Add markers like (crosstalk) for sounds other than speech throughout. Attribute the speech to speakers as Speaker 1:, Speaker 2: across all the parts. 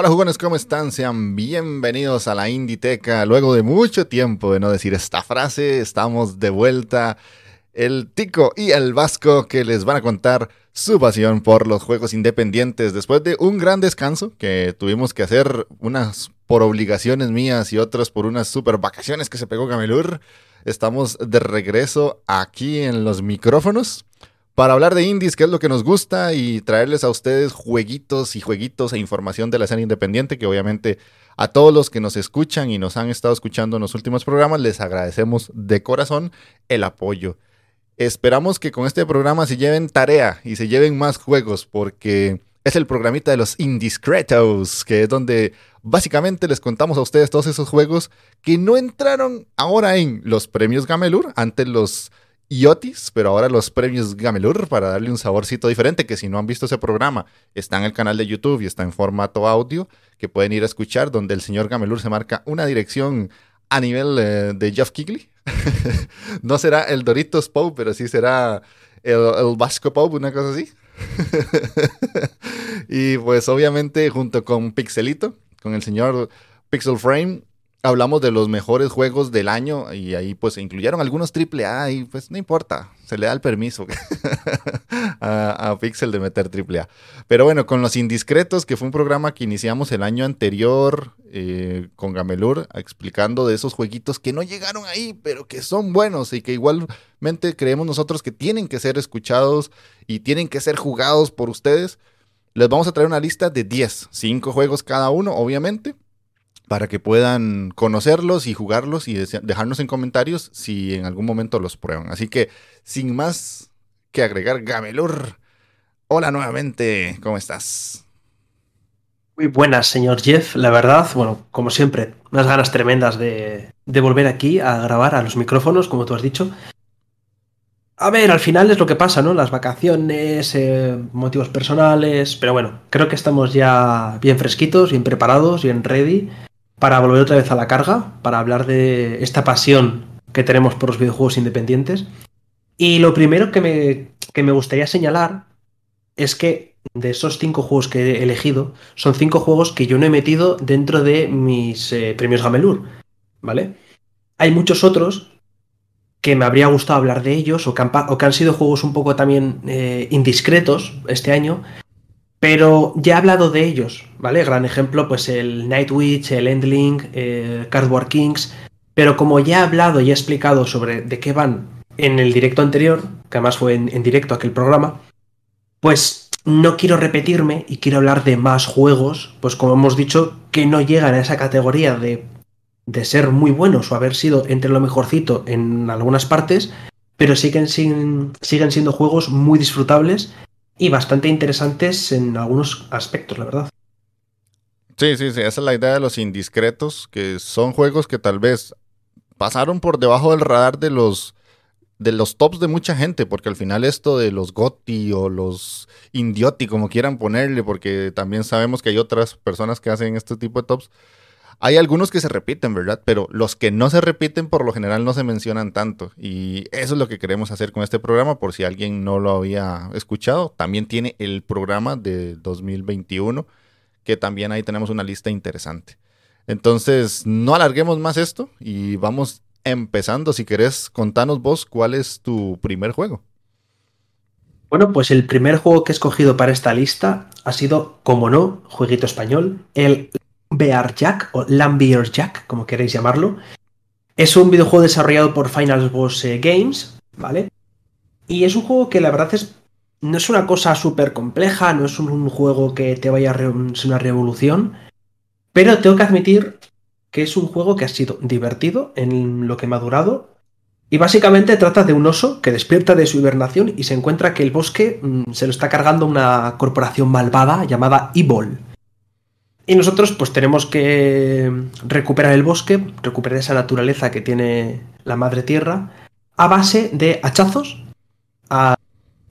Speaker 1: Hola jugones, ¿cómo están? Sean bienvenidos a la Inditeca. Luego de mucho tiempo de no decir esta frase, estamos de vuelta. El Tico y el Vasco que les van a contar su pasión por los juegos independientes después de un gran descanso que tuvimos que hacer unas por obligaciones mías y otras por unas super vacaciones que se pegó Gamelur. Estamos de regreso aquí en los micrófonos para hablar de indies, que es lo que nos gusta, y traerles a ustedes jueguitos y jueguitos e información de la escena independiente, que obviamente a todos los que nos escuchan y nos han estado escuchando en los últimos programas, les agradecemos de corazón el apoyo. Esperamos que con este programa se lleven tarea y se lleven más juegos, porque es el programita de los Indiscretos, que es donde básicamente les contamos a ustedes todos esos juegos que no entraron ahora en los premios Gamelur, antes los Iotis, pero ahora los premios Gamelur para darle un saborcito diferente, que si no han visto ese programa, está en el canal de YouTube y está en formato audio, que pueden ir a escuchar, donde el señor Gamelur se marca una dirección a nivel eh, de Jeff Kigley. (laughs) no será el Doritos Pope, pero sí será el, Vasco Pope, una cosa así. (laughs) y pues obviamente junto con Pixelito, con el señor Pixel Frame, hablamos de los mejores juegos del año y ahí pues incluyeron algunos AAA y pues no importa, se le da el permiso (laughs) a, Pixel de meter AAA. Pero bueno, con Los Indiscretos, que fue un programa que iniciamos el año anterior eh, con Gamelur, explicando de esos jueguitos que no llegaron ahí, pero que son buenos y que igualmente creemos nosotros que tienen que ser escuchados y tienen que ser jugados por ustedes. Les vamos a traer una lista de 10, 5 juegos cada uno, obviamente para que puedan conocerlos y jugarlos y dejarnos en comentarios si en algún momento los prueban. Así que, sin más que agregar, Gamelur, hola nuevamente, ¿cómo estás?
Speaker 2: Muy buenas, señor Jeff. La verdad, bueno, como siempre, unas ganas tremendas de, volver aquí a grabar a los micrófonos, como tú has dicho. A ver, al final es lo que pasa, ¿no? Las vacaciones, eh, motivos personales, pero bueno, creo que estamos ya bien fresquitos, bien preparados, bien ready para volver otra vez a la carga, para hablar de esta pasión que tenemos por los videojuegos independientes. Y lo primero que me, que me gustaría señalar es que de esos cinco juegos que he elegido, son cinco juegos que yo no he metido dentro de mis eh, premios Gamelur, ¿vale? Hay muchos otros que me habría gustado hablar de ellos o que han, sido juegos un poco también eh, indiscretos este año, pero ya he hablado de ellos, ¿vale? Gran ejemplo, pues el Nightwitch, el Endling, eh, Cardboard Kings. Pero como ya he hablado y he explicado sobre de qué van en el directo anterior, que además fue en, directo aquel programa, pues no quiero repetirme y quiero hablar de más juegos, pues como hemos dicho, que no llegan a esa categoría de, de ser muy buenos o haber sido entre lo mejorcito en algunas partes, pero siguen, siguen siendo juegos muy disfrutables y bastante interesantes en algunos aspectos, la verdad.
Speaker 1: Sí, sí, sí, esa es la idea de los indiscretos, que son juegos que tal vez pasaron por debajo del radar de los de los tops de mucha gente, porque al final esto de los GOTI o los Indioti, como quieran ponerle, porque también sabemos que hay otras personas que hacen este tipo de tops, hay algunos que se repiten, ¿verdad? Pero los que no se repiten por lo general no se mencionan tanto. Y eso es lo que queremos hacer con este programa, por si alguien no lo había escuchado. También tiene el programa de 2021, que también ahí tenemos una lista interesante. Entonces, no alarguemos más esto y vamos empezando. Si querés, contanos vos cuál es tu primer juego.
Speaker 2: Bueno, pues el primer juego que he escogido para esta lista ha sido, como no, jueguito español, el Bear Jack o Lambier Jack, como queréis llamarlo. Es un videojuego desarrollado por Final Boss eh, Games, ¿vale? Y es un juego que la verdad es no es una cosa súper compleja, no es un, juego que te vaya a ser una revolución, pero tengo que admitir que es un juego que ha sido divertido en lo que me ha durado Y básicamente trata de un oso que despierta de su hibernación y se encuentra que el bosque mm, se lo está cargando una corporación malvada llamada Evil. Y nosotros pues tenemos que recuperar el bosque, recuperar esa naturaleza que tiene la madre tierra, a base de hachazos a,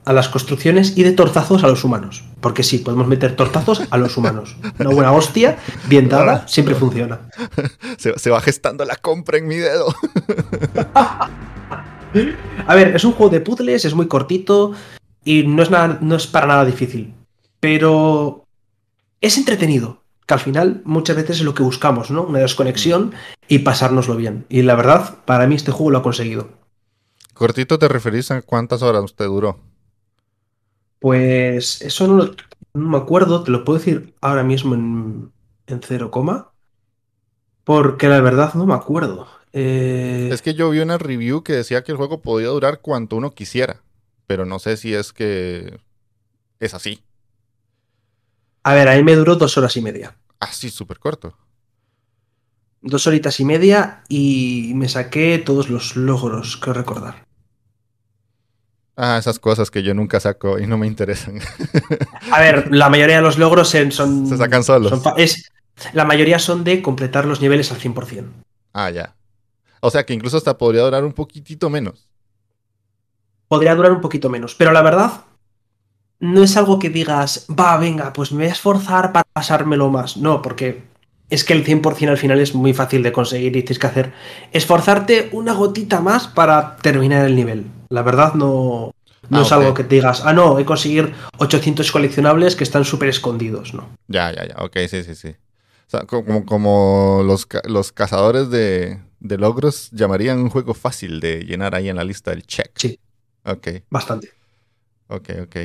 Speaker 2: a las construcciones y de tortazos a los humanos. Porque sí, podemos meter tortazos a los humanos. Una buena hostia, bien dada, (laughs) siempre funciona.
Speaker 1: Se, se va gestando la compra en mi dedo. (laughs)
Speaker 2: A ver, es un juego de puzzles, es muy cortito y no es, nada, no es para nada difícil. Pero es entretenido, que al final muchas veces es lo que buscamos, ¿no? Una desconexión y pasárnoslo bien. Y la verdad, para mí este juego lo ha conseguido.
Speaker 1: Cortito te referís a cuántas horas usted duró.
Speaker 2: Pues eso no, lo- no me acuerdo, te lo puedo decir ahora mismo en, en cero coma. Porque la verdad no me acuerdo. Eh,
Speaker 1: Es que yo vi una review que decía que el juego podía durar cuanto uno quisiera, pero no sé si es que es así.
Speaker 2: A ver, a mí me duró dos horas y media.
Speaker 1: Así, súper corto.
Speaker 2: Dos horitas y media y me saqué todos los logros, creo recordar.
Speaker 1: Ah, esas cosas que yo nunca saco y no me interesan.
Speaker 2: A ver, (laughs) la mayoría de los logros son...
Speaker 1: Se sacan solos.
Speaker 2: son es, la mayoría son de completar los niveles al 100%.
Speaker 1: Ah, ya. O sea que incluso hasta podría durar un poquitito menos.
Speaker 2: Podría durar un poquito menos, pero la verdad no es algo que digas, va, venga, pues me voy a esforzar para pasármelo más. No, porque es que el 100% al final es muy fácil de conseguir y tienes que hacer esforzarte una gotita más para terminar el nivel. La verdad no, no
Speaker 1: Ah,
Speaker 2: es algo que te digas, ah, no, he conseguir 800 coleccionables que están súper escondidos, ¿no?
Speaker 1: Ya, ya, ya. Ok, sí, sí, sí. O sea, co- como, como los, los cazadores de, de logros llamarían un juego fácil de llenar ahí en la lista del check.
Speaker 2: Sí.
Speaker 1: Ok,
Speaker 2: Bastante.
Speaker 1: ok, ok.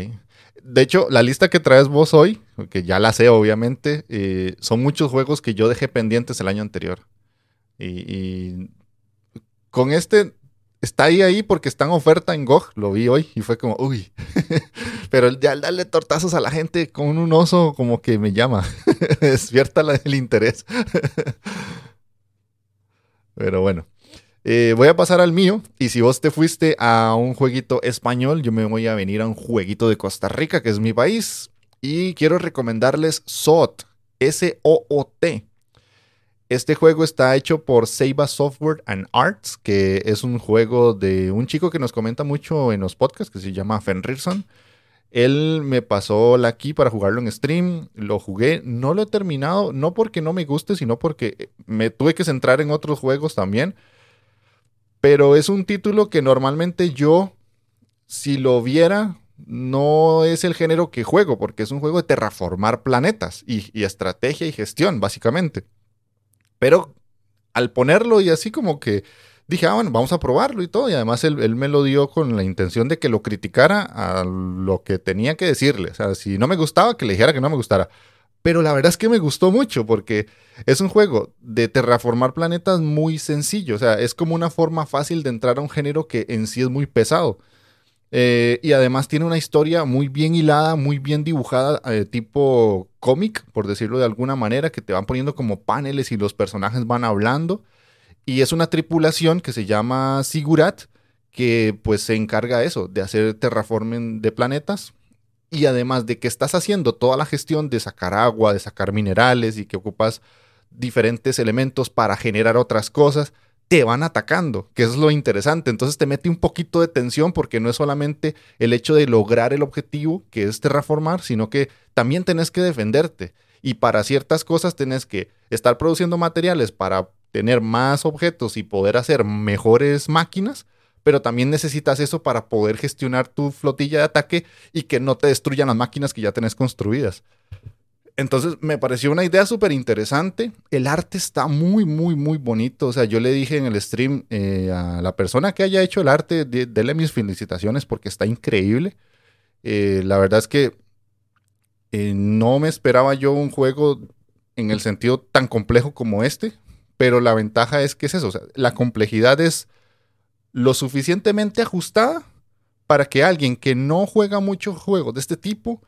Speaker 1: De hecho, la lista que traes vos hoy, que ya la sé obviamente, eh, son muchos juegos que yo dejé pendientes el año anterior. Y, con este está ahí ahí porque está en oferta en GOG, lo vi hoy y fue como, uy. (laughs) Pero ya el darle tortazos a la gente con un oso como que me llama, (laughs) despierta el interés. (laughs) Pero bueno. Eh, voy a pasar al mío. Y si vos te fuiste a un jueguito español, yo me voy a venir a un jueguito de Costa Rica, que es mi país. Y quiero recomendarles SOT. S-O-O-T. Este juego está hecho por Seiba Software and Arts, que es un juego de un chico que nos comenta mucho en los podcasts, que se llama Fenrirson. Él me pasó la key para jugarlo en stream, lo jugué, no lo he terminado, no porque no me guste, sino porque me tuve que centrar en otros juegos también. Pero es un título que normalmente yo, si lo viera, no es el género que juego, porque es un juego de terraformar planetas y, estrategia y gestión, básicamente. Pero al ponerlo y así como que dije, ah, bueno, vamos a probarlo y todo. Y además él, él me lo dio con la intención de que lo criticara a lo que tenía que decirle. O sea, si no me gustaba, que le dijera que no me gustara. Pero la verdad es que me gustó mucho porque es un juego de terraformar planetas muy sencillo. O sea, es como una forma fácil de entrar a un género que en sí es muy pesado. Eh, y además tiene una historia muy bien hilada, muy bien dibujada, eh, tipo cómic, por decirlo de alguna manera, que te van poniendo como paneles y los personajes van hablando. Y es una tripulación que se llama Sigurat, que pues se encarga de eso, de hacer terraforming de planetas. Y además de que estás haciendo toda la gestión de sacar agua, de sacar minerales y que ocupas diferentes elementos para generar otras cosas, te van atacando, que es lo interesante. Entonces te mete un poquito de tensión porque no es solamente el hecho de lograr el objetivo, que es terraformar, sino que también tenés que defenderte. Y para ciertas cosas tenés que estar produciendo materiales para tener más objetos y poder hacer mejores máquinas, pero también necesitas eso para poder gestionar tu flotilla de ataque y que no te destruyan las máquinas que ya tenés construidas. Entonces me pareció una idea súper interesante. El arte está muy, muy, muy bonito. O sea, yo le dije en el stream eh, a la persona que haya hecho el arte, de, dele mis felicitaciones porque está increíble. Eh, la verdad es que eh, no me esperaba yo un juego en el sentido tan complejo como este, pero la ventaja es que es eso. La complejidad es lo suficientemente ajustada para que alguien que no juega muchos juegos de este tipo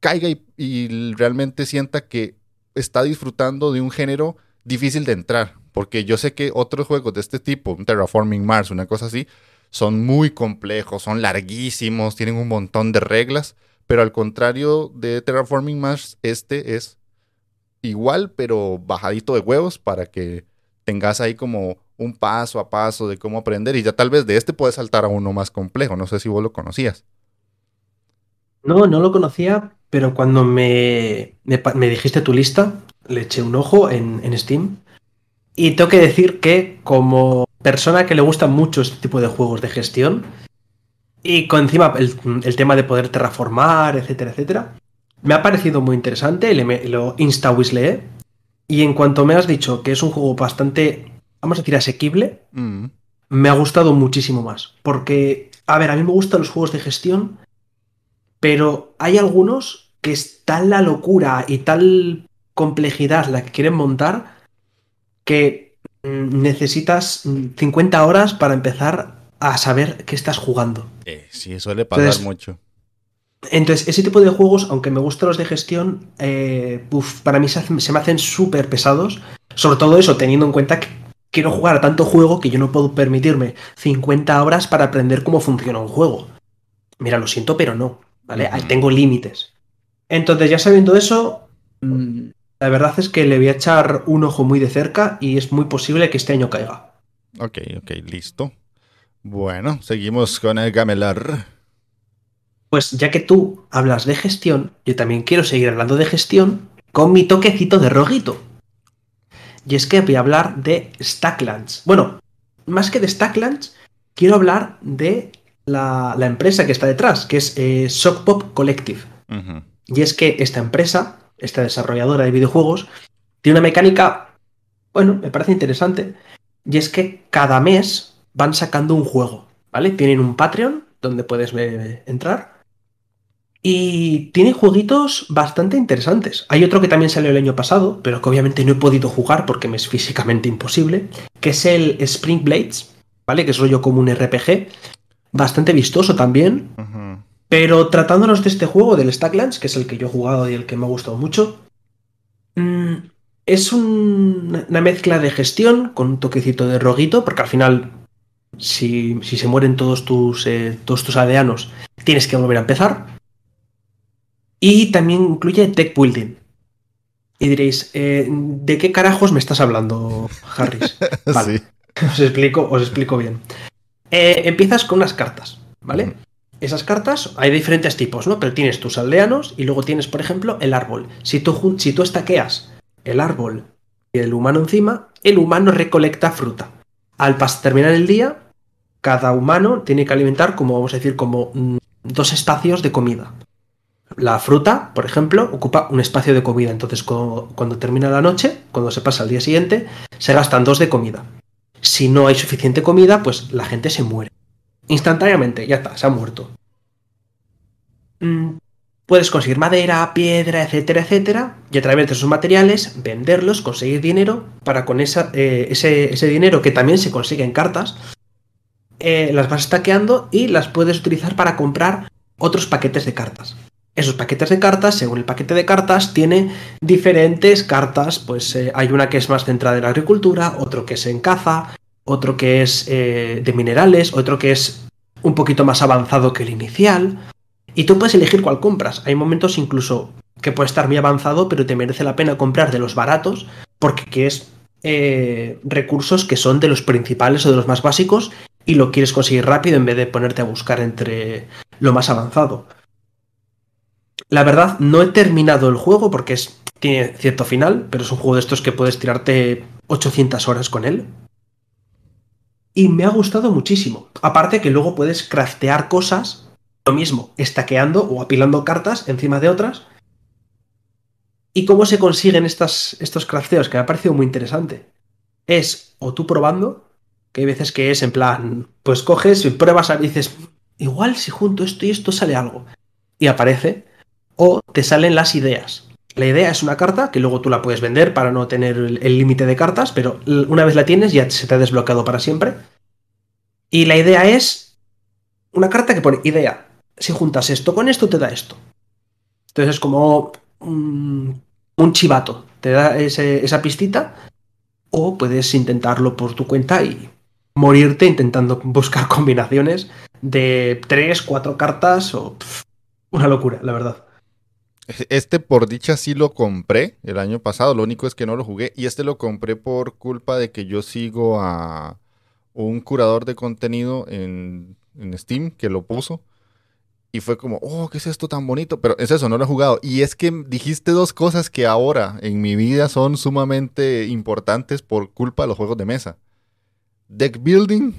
Speaker 1: caiga y, y realmente sienta que está disfrutando de un género difícil de entrar, Porque yo sé que otros juegos de este tipo, un Terraforming Mars, una cosa así, son muy complejos, son larguísimos, tienen un montón de reglas, pero al contrario de Terraforming Mars, este es igual, pero bajadito de huevos para que tengas ahí como un paso a paso de cómo aprender y ya tal vez de este puedes saltar a uno más complejo. No sé si vos lo conocías.
Speaker 2: No, no lo conocía, pero cuando me, me, dijiste tu lista, le eché un ojo en, en Steam y tengo que decir que como persona que le gusta mucho este tipo de juegos de gestión y con encima el, tema de poder terraformar, etcétera, etcétera, me ha parecido muy interesante, lo insta y en cuanto me has dicho que es un juego bastante, vamos a decir, asequible, mm. me ha gustado muchísimo más. Porque, a ver, a mí me gustan los juegos de gestión, pero hay algunos que es tal la locura y tal complejidad la que quieren montar que mm, necesitas 50 horas para empezar a saber qué estás jugando.
Speaker 1: Eh, sí, suele pasar mucho.
Speaker 2: Entonces, ese tipo de juegos, aunque me gustan los de gestión, eh, para mí se, me hacen súper pesados. Sobre todo eso, teniendo en cuenta que quiero jugar a tanto juego que yo no puedo permitirme 50 horas para aprender cómo funciona un juego. Mira, lo siento, pero no. ¿Vale? Tengo límites. Entonces, ya sabiendo eso, mm, la verdad es que le voy a echar un ojo muy de cerca y es muy posible que este año caiga.
Speaker 1: Ok, ok, listo. Bueno, seguimos con el Gamelar.
Speaker 2: Pues ya que tú hablas de gestión, yo también quiero seguir hablando de gestión con mi toquecito de roguito. Y es que voy a hablar de Stacklands. Bueno, más que de Stacklands, quiero hablar de la, empresa que está detrás, que es eh, Collective. Y es que esta empresa esta desarrolladora de videojuegos, tiene una mecánica, bueno, me parece interesante, y es que cada mes van sacando un juego, ¿vale? Tienen un Patreon donde puedes entrar y tiene jueguitos bastante interesantes. Hay otro que también salió el año pasado, pero que obviamente no he podido jugar porque me es físicamente imposible, que es el Spring Blades, ¿vale? Que es rollo como un RPG, bastante vistoso también. Pero tratándonos de este juego, del Stacklands, que es el que yo he jugado y el que me ha gustado mucho, mm, es una mezcla de gestión con un toquecito de roguito, porque al final, si, se mueren todos tus, eh, todos tus aldeanos, tienes que volver a empezar. Y también incluye tech building. Y diréis, eh, ¿de qué carajos me estás hablando, Harris? (laughs) Vale. Os explico, os explico bien. Eh, empiezas con unas cartas, ¿vale? esas cartas hay diferentes tipos, ¿no? Pero tienes tus aldeanos y luego tienes, por ejemplo, el árbol. Si tú, si tú estaqueas el árbol y el humano encima, el humano recolecta fruta. Al terminar el día, cada humano tiene que alimentar, como vamos a decir, como mm, dos espacios de comida. La fruta, por ejemplo, ocupa un espacio de comida. Entonces, cuando termina la noche, cuando se pasa al día siguiente, se gastan dos de comida. Si no hay suficiente comida, pues la gente se muere. Instantáneamente, ya está, se ha muerto. Mm, puedes conseguir madera, piedra, etcétera, etcétera, y a través de esos materiales venderlos, conseguir dinero, para con eh, ese, dinero que también se consigue en cartas, eh, las vas stackeando y las puedes utilizar para comprar otros paquetes de cartas. Esos paquetes de cartas, según el paquete de cartas, tiene diferentes cartas. Pues eh, hay una que es más centrada en la agricultura, otro que es en caza, otro que es eh, de minerales, otro que es un poquito más avanzado que el inicial. Y tú puedes elegir cuál compras. Hay momentos incluso que puede estar muy avanzado, pero te merece la pena comprar de los baratos, porque es eh, recursos que son de los principales o de los más básicos y lo quieres conseguir rápido en vez de ponerte a buscar entre lo más avanzado. La verdad, no he terminado el juego porque es, tiene cierto final, pero es un juego de estos que puedes tirarte 800 horas con él y me ha gustado muchísimo. Aparte que luego puedes craftear cosas, lo mismo, estaqueando o apilando cartas encima de otras. ¿Y cómo se consiguen estas, estos crafteos? Que me ha parecido muy interesante. Es o tú probando, que hay veces que es en plan, pues coges y pruebas y dices, igual si junto esto y esto sale algo. Y aparece. O te salen las ideas. La idea es una carta que luego tú la puedes vender para no tener el límite de cartas, pero una vez la tienes ya se te ha desbloqueado para siempre. Y la idea es una carta que pone idea. Si juntas esto con esto, te da esto. Entonces es como un, chivato. Te da esa pistita o puedes intentarlo por tu cuenta y morirte intentando buscar (laughs) combinaciones de tres, cuatro cartas o una locura, la verdad.
Speaker 1: Este por dicha sí lo compré el año pasado, lo único es que no lo jugué y este lo compré por culpa de que yo sigo a un curador de contenido en, Steam que lo puso y fue como, oh, ¿qué es esto tan bonito? Pero es eso, no lo he jugado. Y es que dijiste dos cosas que ahora en mi vida son sumamente importantes por culpa de los juegos de mesa. Deck building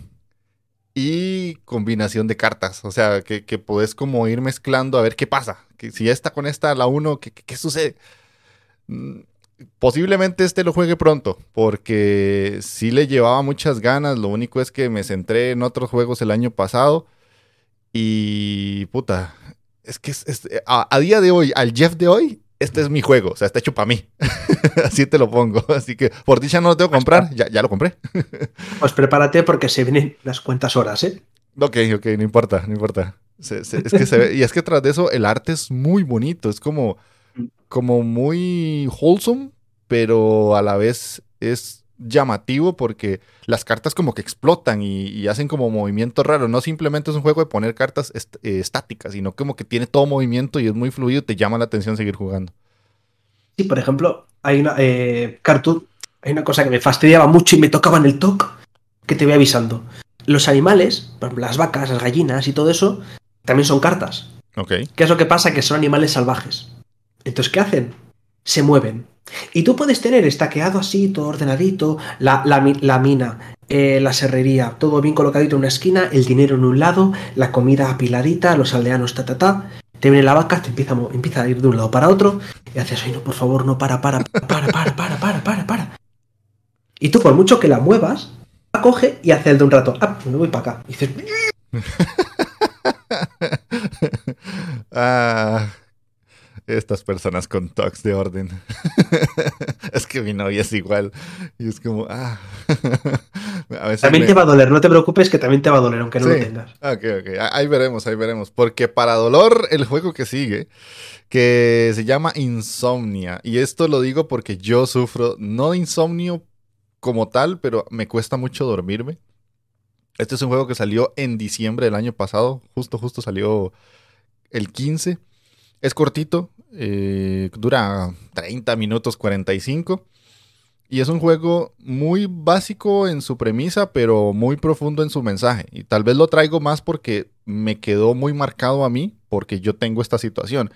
Speaker 1: y combinación de cartas. O sea, que, que podés como ir mezclando a ver qué pasa. Que si esta con esta, la uno, ¿qué, qué, sucede? Mm, posiblemente este lo juegue pronto, porque sí le llevaba muchas ganas. Lo único es que me centré en otros juegos el año pasado y puta, es que a, día de hoy, al Jeff de hoy, este es mi juego, o sea, está hecho para mí. (laughs) Así te lo pongo. Así que por dicha no lo tengo que comprar, ya, ya lo compré.
Speaker 2: pues prepárate porque se vienen las cuentas horas, ¿eh?
Speaker 1: Ok, ok, no importa, no importa. es que se ve, y es que tras de eso el arte es muy bonito, es como, mm. como muy wholesome, pero a la vez es llamativo porque las cartas como que explotan y, hacen como movimiento raro. No simplemente es un juego de poner cartas eh, estáticas, sino como que tiene todo movimiento y es muy fluido y te llama la atención seguir jugando.
Speaker 2: Sí, por ejemplo, hay una eh, hay una cosa que me fastidiaba mucho y me tocaba en el toque que te voy avisando. Los animales, las vacas, las gallinas y todo eso, también son cartas.
Speaker 1: Ok.
Speaker 2: ¿Qué es lo que pasa? Que son animales salvajes. Entonces, ¿qué hacen? Se mueven y tú puedes tener estaqueado así, todo ordenadito, la, la, mina, eh, la serrería, todo bien colocadito en una esquina, el dinero en un lado, la comida apiladita, los aldeanos, ta, ta, ta. Te viene la vaca, te empieza, empieza a ir de un lado para otro, y haces, ay, no, por favor, no, para, para, para, para, para, para, para, para. Y tú, por mucho que la muevas, la coge y hace el de un rato, ah, me voy para acá. Y dices, (laughs)
Speaker 1: ah estas personas con talks de orden. (laughs) es que mi novia es igual. Y es como, ah. (laughs)
Speaker 2: también te va a doler, no te preocupes que también te va a doler, aunque no lo tengas.
Speaker 1: Ok, ok. Ahí veremos, ahí veremos. Porque para dolor, el juego que sigue, que se llama Insomnia. Y esto lo digo porque yo sufro, no de insomnio como tal, pero me cuesta mucho dormirme. Este es un juego que salió en diciembre del año pasado. Justo, justo salió el 15. Es cortito, eh, dura 30 minutos 45. Y es un juego muy básico en su premisa, pero muy profundo en su mensaje. Y tal vez lo traigo más porque me quedó muy marcado a mí, porque yo tengo esta situación.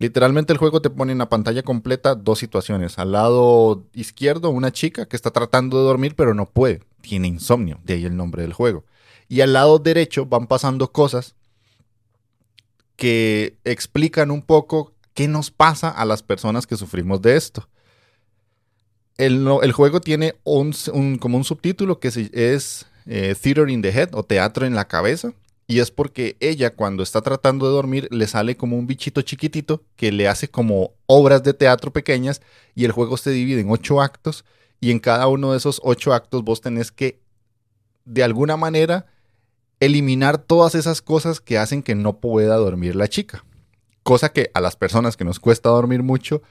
Speaker 1: Literalmente el juego te pone en la pantalla completa dos situaciones. Al lado izquierdo, una chica que está tratando de dormir, pero no puede. Tiene insomnio, de ahí el nombre del juego. Y al lado derecho van pasando cosas que explican un poco qué nos pasa a las personas que sufrimos de esto. El, juego tiene un, como un subtítulo que es eh, Theater in the Head o Teatro en la Cabeza. Y es porque ella cuando está tratando de dormir le sale como un bichito chiquitito que le hace como obras de teatro pequeñas y el juego se divide en ocho actos y en cada uno de esos ocho actos vos tenés que de alguna manera eliminar todas esas cosas que hacen que no pueda dormir la chica. Cosa que a las personas que nos cuesta dormir mucho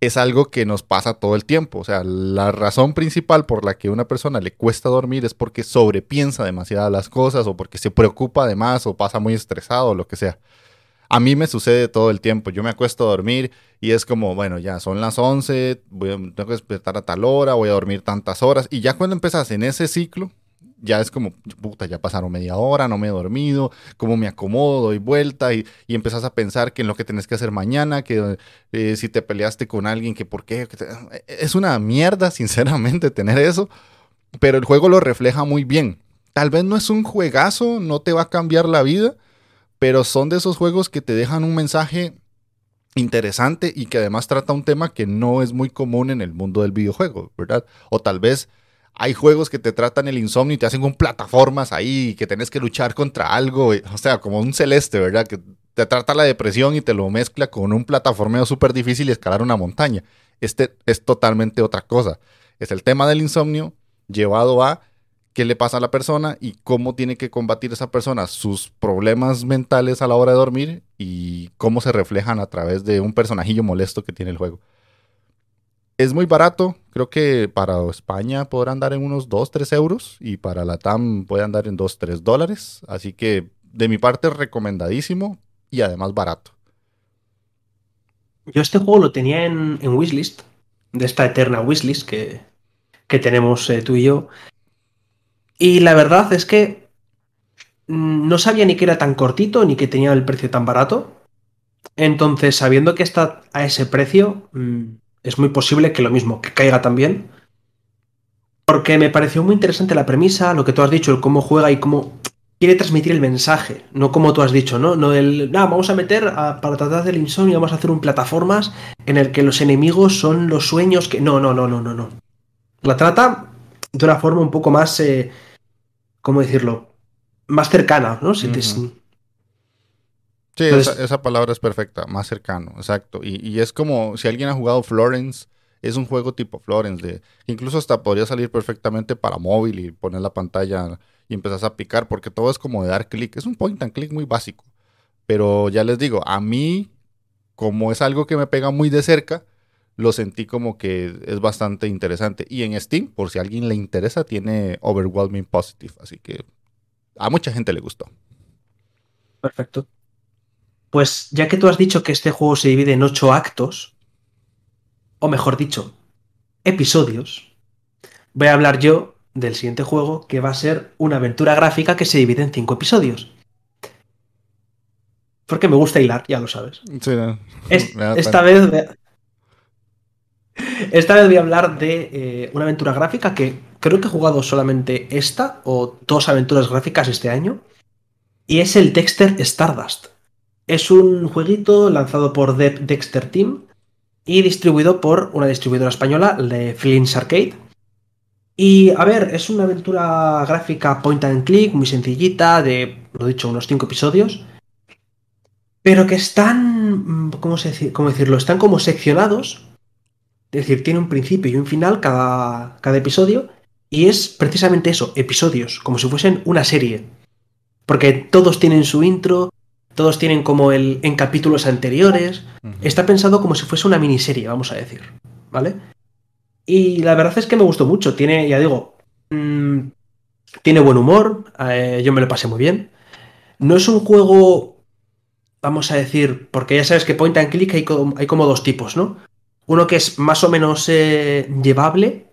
Speaker 1: es algo que nos pasa todo el tiempo. O sea, la razón principal por la que a una persona le cuesta dormir es porque sobrepiensa demasiado las cosas o porque se preocupa de más o pasa muy estresado o lo que sea. A mí me sucede todo el tiempo. Yo me acuesto a dormir y es como, bueno, ya son las 11, voy a, tengo que despertar a tal hora, voy a dormir tantas horas. Y ya cuando empezás en ese ciclo, ya es como, puta, ya pasaron media hora, no me he dormido, cómo me acomodo, doy vuelta y, y empezás a pensar que en lo que tenés que hacer mañana, que eh, si te peleaste con alguien, que por qué. Es una mierda, (laughs) sinceramente, tener eso, pero el juego lo refleja muy bien. Tal vez no es un juegazo, no te va a cambiar la vida, pero son de esos juegos que te dejan un mensaje interesante y que además trata un tema que no es muy común en el mundo del videojuego, ¿verdad? O tal vez hay juegos que te tratan el insomnio y te hacen con plataformas ahí, que tenés que luchar contra algo, o sea, como un celeste, ¿verdad? Que te trata la depresión y te lo mezcla con un plataformeo súper difícil y escalar una montaña. Este es totalmente otra cosa. Es el tema del insomnio llevado a qué le pasa a la persona y cómo tiene que combatir esa persona sus problemas mentales a la hora de dormir y cómo se reflejan a través de un personajillo molesto que tiene el juego. Es muy barato, Creo que para España podrá andar en unos 2, 3 euros y para la TAM puede andar en 2, 3 dólares. Así que de mi parte recomendadísimo y además barato.
Speaker 2: Yo este juego lo tenía en, en wishlist, de esta eterna wishlist que, que tenemos eh, tú y yo. Y la verdad es que mm, no sabía ni que era tan cortito ni que tenía el precio tan barato. Entonces, sabiendo que está a ese precio, mm, es muy posible que lo mismo, que caiga también. Porque me pareció muy interesante la premisa, lo que tú has dicho, el cómo juega y cómo quiere transmitir el mensaje, no como tú has dicho, ¿no? No el, no, vamos a meter para tratar del insomnio, vamos a hacer un plataformas en el que los enemigos son los sueños que... No, no, no, no, no, no. La trata de una forma un poco más, eh, ¿cómo decirlo? Más cercana, ¿no? Si te-
Speaker 1: Sí,
Speaker 2: Entonces-
Speaker 1: esa, esa palabra es perfecta, más cercano, exacto. Y, y es como si alguien ha jugado Florence, es un juego tipo Florence, de, incluso hasta podría salir perfectamente para móvil y poner la pantalla y empezás a picar, porque todo es como de dar clic. Es un point and click muy básico. Pero ya les digo, a mí, como es algo que me pega muy de cerca, lo sentí como que es bastante interesante. Y en Steam, por si a alguien le interesa, tiene Overwhelming Positive, así que a mucha gente le gustó.
Speaker 2: Perfecto. Pues ya que tú has dicho que este juego se divide en ocho actos, o mejor dicho, episodios, voy a hablar yo del siguiente juego que va a ser una aventura gráfica que se divide en cinco episodios. Porque me gusta hilar, ya lo sabes.
Speaker 1: Sí, no.
Speaker 2: Es- esta, vez, voy a- esta vez voy a hablar de eh, una aventura gráfica que creo que he jugado solamente esta o dos aventuras gráficas este año. Y es el Dexter Stardust. Es un jueguito lanzado por De- Dexter Team y distribuido por una distribuidora española, de Flins Arcade. Y a ver, es una aventura gráfica point and click, muy sencillita, de, lo dicho, unos 5 episodios. Pero que están, mm, ¿cómo, se cómo decirlo? Están como seccionados. Es decir, tiene un principio y un final cada, cada episodio. Y es precisamente eso, episodios, como si fuesen una serie. Porque todos tienen su intro, todos tienen como el en capítulos anteriores. Está pensado como si fuese una miniserie, vamos a decir. ¿Vale? Y la verdad es que me gustó mucho. Tiene, ya digo, mm, tiene buen humor. eh, yo me lo pasé muy bien. No es un juego, vamos a decir, porque ya sabes que point and click hay como, hay como dos tipos, ¿no? Uno que es más o menos eh, llevable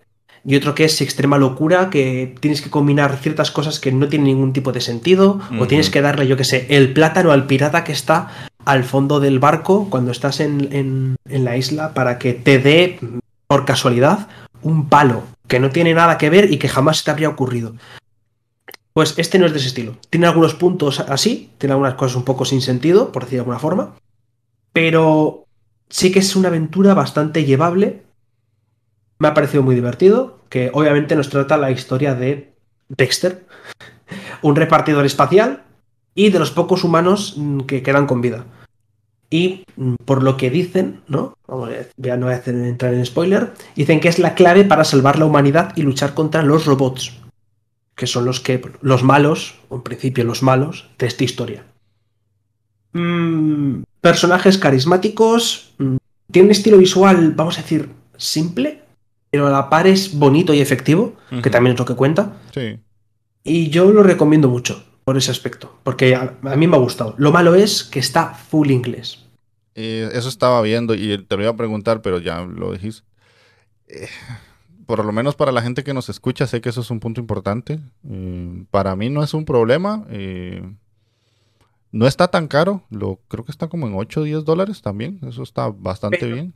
Speaker 2: y otro que es extrema locura, que tienes que combinar ciertas cosas que no tienen ningún tipo de sentido, o tienes que darle, yo que sé, el plátano al pirata que está al fondo del barco cuando estás en, en- en la isla para que te dé, por casualidad, un palo que no tiene nada que ver y que jamás te habría ocurrido. Pues este no es de ese estilo. Tiene algunos puntos así, tiene algunas cosas un poco sin sentido, por decir de alguna forma, pero sí que es una aventura bastante llevable. Me ha parecido muy divertido, que obviamente nos trata la historia de Dexter, un repartidor espacial y de los pocos humanos mm, que quedan con vida. Y mm, por lo que dicen, ¿no? Vamos ya no voy a entrar en spoiler, dicen que es la clave para salvar la humanidad y luchar contra los robots, que son los que los malos, o en principio los malos de esta historia. Mm, personajes carismáticos, tiene un estilo visual, vamos a decir, simple, pero a la par es bonito y efectivo, que también es lo que cuenta.
Speaker 1: Sí.
Speaker 2: Y yo lo recomiendo mucho por ese aspecto, porque a, a mí me ha gustado. Lo malo es que está full inglés.
Speaker 1: Eh, eso estaba viendo y te lo iba a preguntar, pero ya lo dijiste. Eh, por lo menos para la gente que nos escucha, sé que eso es un punto importante. Eh, para mí no es un problema. eh, no está tan caro. Lo, creo que está como en 8 o 10 dólares también. Eso está bastante
Speaker 2: Pero-
Speaker 1: bien.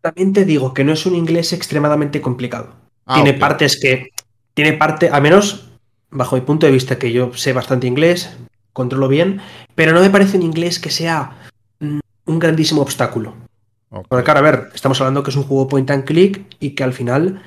Speaker 2: También te digo que no es un inglés extremadamente complicado.
Speaker 1: Ah,
Speaker 2: tiene partes que. Tiene parte, al menos bajo mi punto de vista, que yo sé bastante inglés, controlo bien, pero no me parece un inglés que sea mm, un grandísimo obstáculo.
Speaker 1: Ok.
Speaker 2: Porque claro, a ver, estamos hablando que es un juego point and click y que al final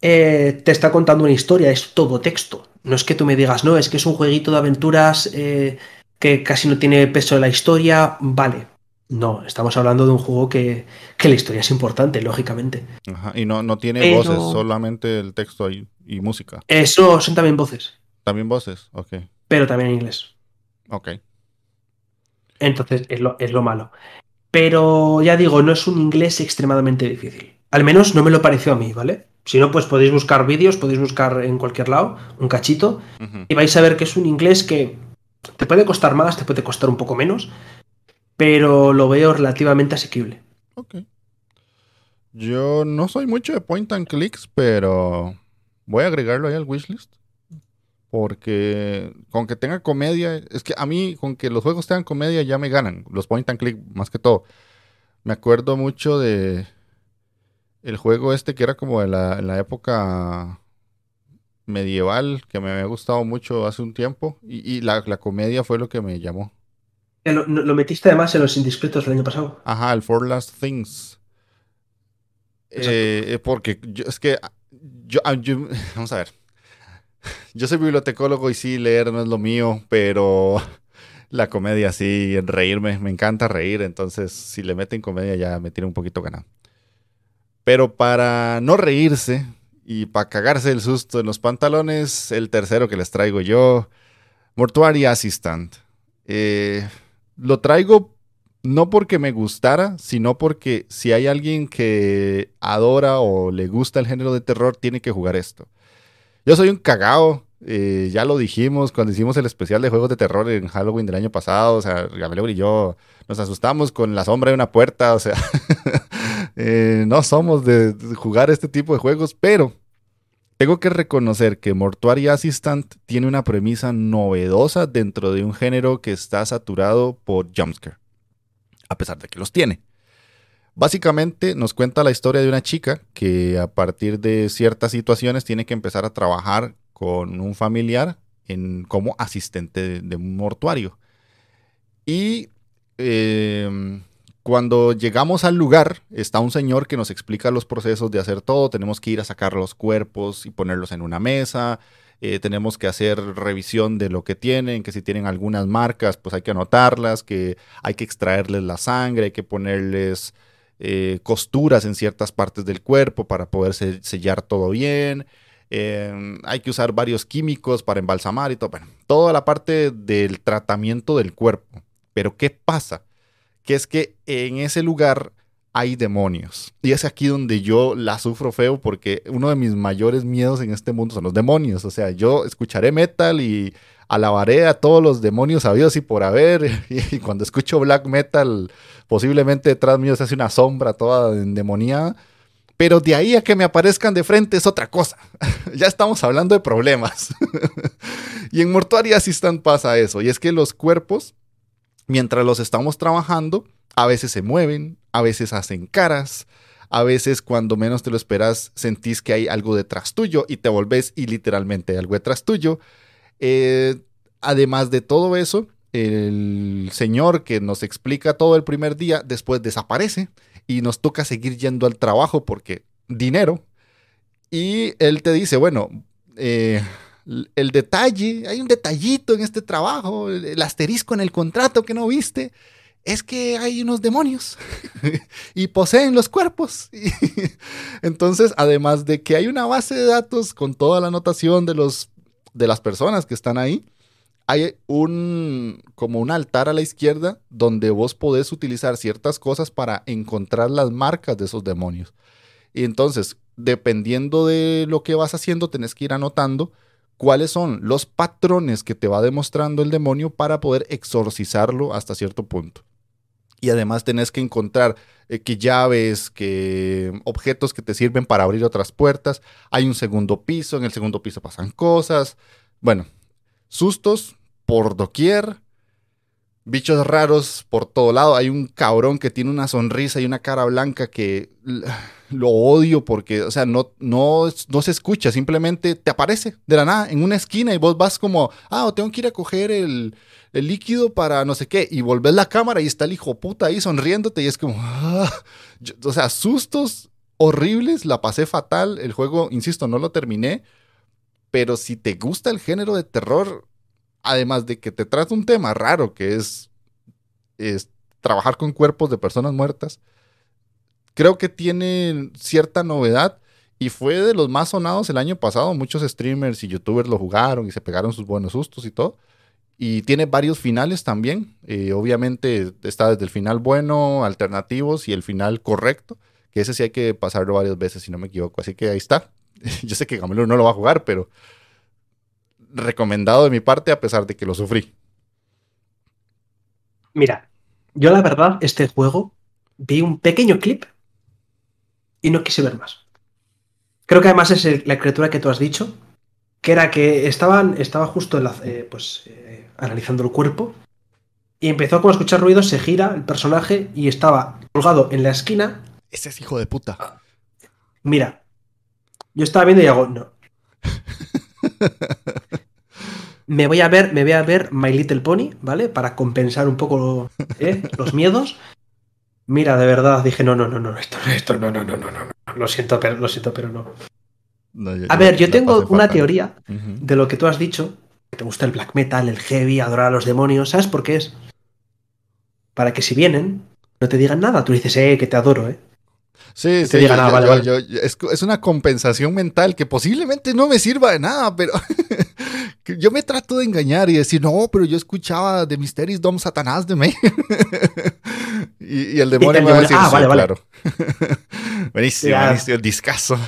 Speaker 2: eh, te está contando una historia, es todo texto. No es que tú me digas, no, es que es un jueguito de aventuras eh, que casi no tiene peso en la historia, vale. No, estamos hablando de un juego que, que la historia es importante, lógicamente.
Speaker 1: Ajá, Y no, no tiene
Speaker 2: Pero-
Speaker 1: voces, solamente el texto y música.
Speaker 2: Eso son también voces,
Speaker 1: También voces. Ok.
Speaker 2: pero también en inglés.
Speaker 1: Ok.
Speaker 2: Entonces es lo, es lo malo. Pero ya digo, no es un inglés extremadamente difícil. Al menos no me lo pareció a mí, ¿vale? Si no, pues podéis buscar vídeos, podéis buscar en cualquier lado un cachito y vais a ver que es un inglés que te puede costar más, te puede costar un poco menos, pero lo veo relativamente asequible.
Speaker 1: Ok. Yo no soy mucho de point and clicks, pero voy a agregarlo ahí al wishlist. Porque con que tenga comedia, es que a mí con que los juegos tengan comedia ya me ganan. Los point and click más que todo. Me acuerdo mucho de el juego este que era como de la, época medieval, que me había gustado mucho hace un tiempo. Y, la, comedia fue lo que me llamó.
Speaker 2: Lo, lo, metiste además en los indiscretos el año pasado.
Speaker 1: Ajá, el Four Last Things. Eh, porque es que ah, ah, yo, (laughs) vamos a ver. Yo soy bibliotecólogo y sí, leer no es lo mío, pero (laughs) la comedia sí, reírme, me encanta reír, entonces si le meten comedia ya me tiene un poquito ganado. Pero para no reírse y para cagarse el susto en los pantalones, el tercero que les traigo yo, Mortuary Assistant. Eh, lo traigo no porque me gustara, sino porque si hay alguien que adora o le gusta el género de terror, tiene que jugar esto. Yo soy un cagao, eh, ya lo dijimos cuando hicimos el especial de juegos de terror en Halloween del año pasado, o sea, Gabriel y yo nos asustamos con la sombra de una puerta, o sea, (laughs) eh, no somos de jugar este tipo de juegos, pero tengo que reconocer que Mortuary Assistant tiene una premisa novedosa dentro de un género que está saturado por jumpscare a pesar de que los tiene. Básicamente nos cuenta la historia de una chica que a partir de ciertas situaciones tiene que empezar a trabajar con un familiar en, como asistente de, un mortuario. Y em, cuando llegamos al lugar, está un señor que nos explica los procesos de hacer todo. Tenemos que ir a sacar los cuerpos y ponerlos en una mesa. Eh, tenemos que hacer revisión de lo que tienen, que si tienen algunas marcas, pues hay que anotarlas, que hay que extraerles la sangre, hay que ponerles eh, costuras en ciertas partes del cuerpo para poder sellar todo bien. Em, hay que usar varios químicos para embalsamar y todo. Bueno, toda la parte del tratamiento del cuerpo. Pero ¿qué pasa? Que es que en ese lugar hay demonios. Y es aquí donde yo la sufro feo porque uno de mis mayores miedos en este mundo son los demonios. O sea, yo escucharé metal y alabaré a todos los demonios habidos y por haber. (laughs) Y cuando escucho black metal, posiblemente detrás mío se hace una sombra toda endemoniada. Pero de ahí a que me aparezcan de frente es otra cosa. (laughs) ya estamos hablando de problemas. (laughs) y en Mortuaria Assistant pasa eso. Y es que los cuerpos, mientras los estamos trabajando, a veces se mueven, a veces hacen caras, a veces cuando menos te lo esperas sentís que hay algo detrás tuyo y te volvés y literalmente hay algo detrás tuyo. Eh, además de todo eso, el señor que nos explica todo el primer día después desaparece y nos toca seguir yendo al trabajo porque dinero. Y él te dice, bueno, eh, el detalle, hay un detallito en este trabajo, el asterisco en el contrato que no viste es que hay unos demonios (laughs) y poseen los cuerpos. (laughs) Entonces, además de que hay una base de datos con toda la anotación de, los, de las personas que están ahí, hay un como un altar a la izquierda donde vos podés utilizar ciertas cosas para encontrar las marcas de esos demonios. Y entonces, dependiendo de lo que vas haciendo, tenés que ir anotando cuáles son los patrones que te va demostrando el demonio para poder exorcizarlo hasta cierto punto y además tenés que encontrar eh, que llaves, que objetos que te sirven para abrir otras puertas. Hay un segundo piso, en el segundo piso pasan cosas. Bueno, sustos por doquier, bichos raros por todo lado. Hay un cabrón que tiene una sonrisa y una cara blanca que lo odio porque, o sea, no, no, no se escucha, simplemente te aparece de la nada en una esquina y vos vas como, ah, tengo que ir a coger el, el líquido para no sé qué, y volvés la cámara y está el hijo puta ahí sonriéndote y es como, ah". o sea, sustos horribles, la pasé fatal, el juego, insisto, no lo terminé, pero si te gusta el género de terror, además de que te trata un tema raro que es, trabajar con cuerpos de personas muertas, creo que tiene cierta novedad y fue de los más sonados el año pasado. Muchos streamers y youtubers lo jugaron y se pegaron sus buenos sustos y todo. Y tiene varios finales también. Eh, obviamente está desde el final bueno, alternativos y el final correcto, que ese sí hay que pasarlo varias veces, si no me equivoco. Así que ahí está. (laughs) Yo sé que Gamelo no lo va a jugar, pero recomendado de mi parte a pesar de que lo sufrí.
Speaker 2: Mira, yo la verdad, este juego vi un pequeño clip y no quise ver más. Creo que además es la criatura que tú has dicho, que era que estaban, estaba justo eh, pues, eh, analizando el cuerpo y empezó como a escuchar ruidos, se gira el personaje y estaba colgado en la esquina.
Speaker 1: Ese es hijo de puta.
Speaker 2: Mira, yo estaba viendo y hago, no. (laughs) me voy a ver, me voy a ver My Little Pony, ¿vale? Para compensar un poco ¿eh? (laughs) los miedos. Mira, de verdad, dije, no, no, no, no, esto, esto, no, no, no, no, no, lo siento, pero, lo siento, pero no. a ver, yo tengo una teoría de lo que tú has dicho, que te gusta el black metal, el heavy, adorar a los demonios, ¿sabes por qué es? Para que si vienen, no te digan nada, tú dices, eh, que te adoro, eh.
Speaker 1: Sí, sí, es, una compensación mental que posiblemente no me sirva de nada, pero yo me trato de engañar y decir, no, pero yo escuchaba de Mysteries Dom Satanás de mí. (laughs) y, el demonio me va a decir, ah, sí, claro. (laughs) buenísimo, buenísimo, el discazo.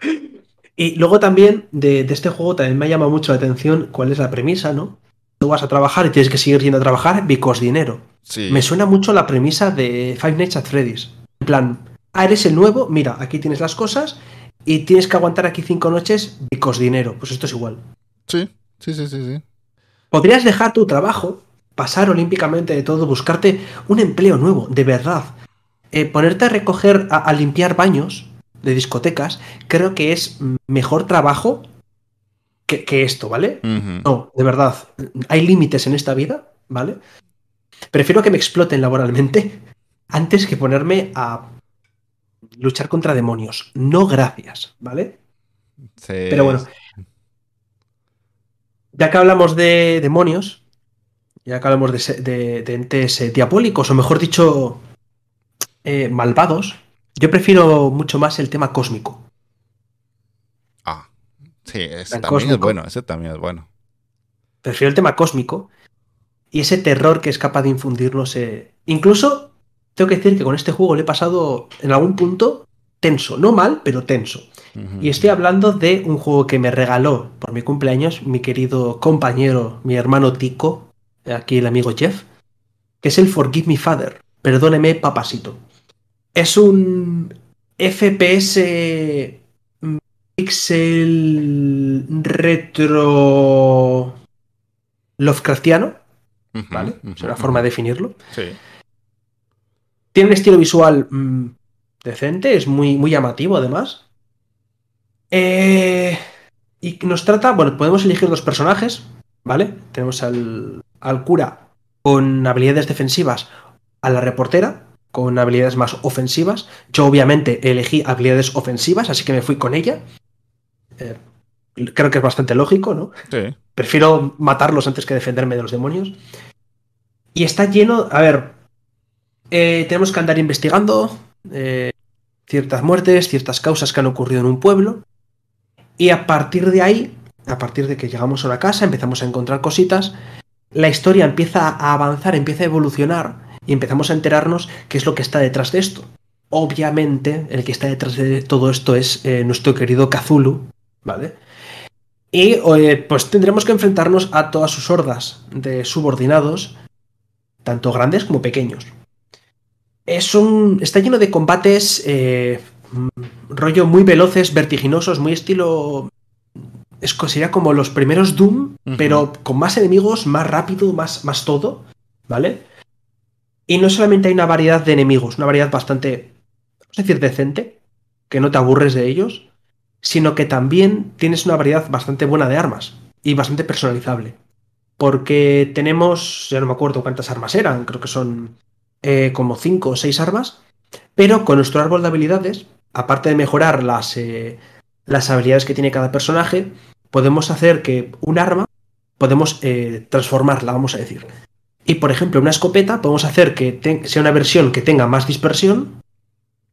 Speaker 1: (laughs)
Speaker 2: y luego también de, de este juego también me ha llamado mucho la atención cuál es la premisa, ¿no? Tú vas a trabajar y tienes que seguir yendo a trabajar because dinero. Me suena mucho la premisa de Five Nights at Freddy's. En plan, ah, eres el nuevo, mira, aquí tienes las cosas y tienes que aguantar aquí cinco noches because dinero. Pues esto es igual.
Speaker 1: Sí, sí, sí, sí, sí.
Speaker 2: Podrías dejar tu trabajo, pasar olímpicamente de todo, buscarte un empleo nuevo, de verdad. Eh, ponerte a recoger, a, limpiar baños de discotecas, creo que es mejor trabajo que, esto, ¿vale? No, de verdad. Hay límites en esta vida, ¿vale? Prefiero que me exploten laboralmente (laughs) antes que ponerme a luchar contra demonios. No gracias, ¿vale? Sí. Pero bueno. Ya que hablamos de demonios, ya que hablamos de, entes diabólicos, o mejor dicho, eh, malvados, yo prefiero mucho más el tema cósmico.
Speaker 1: Sí, ese también es bueno, ese también es bueno.
Speaker 2: Prefiero el tema cósmico y ese terror que es capaz de infundirnos. Incluso tengo que decir que con este juego le he pasado en algún punto tenso, no mal, pero tenso. Y estoy hablando de un juego que me regaló por mi cumpleaños mi querido compañero, mi hermano Tico, aquí el amigo Jeff, que es el Forgive Me Father, perdóneme papasito. Es un FPS pixel retro Lovecraftiano, ¿vale? es una forma de definirlo. Sí. Tiene un estilo visual mm, decente, es muy, muy llamativo además. Eh, y nos trata, bueno, podemos elegir dos personajes, ¿vale? Tenemos al, al cura con habilidades defensivas, a la reportera con habilidades más ofensivas. Yo obviamente elegí habilidades ofensivas, así que me fui con ella. Eh, creo que es bastante lógico, ¿no? Sí. Prefiero matarlos antes que defenderme de los demonios. Y está lleno. A ver. Eh, tenemos que andar investigando eh, ciertas muertes, ciertas causas que han ocurrido en un pueblo. Y a partir de ahí, a partir de que llegamos a una casa, empezamos a encontrar cositas. La historia empieza a avanzar, empieza a evolucionar. Y empezamos a enterarnos qué es lo que está detrás de esto. Obviamente, el que está detrás de todo esto es nuestro querido Kazulu, ¿vale? Y pues tendremos que enfrentarnos a todas sus hordas de subordinados, tanto grandes como pequeños. Es un. está lleno de combates. Eh, rollo muy veloces, vertiginosos, muy estilo. Es, sería como los primeros Doom, pero con más enemigos, más rápido, más, más todo. ¿Vale? Y no solamente hay una variedad de enemigos, una variedad bastante. Vamos a decir, decente, que no te aburres de ellos sino que también tienes una variedad bastante buena de armas y bastante personalizable. Porque tenemos, ya no me acuerdo cuántas armas eran, creo que son eh, como 5 o 6 armas, pero con nuestro árbol de habilidades, aparte de mejorar las, eh, las habilidades que tiene cada personaje, podemos hacer que un arma, podemos eh, transformarla, vamos a decir. Y por ejemplo, una escopeta podemos hacer que sea una versión que tenga más dispersión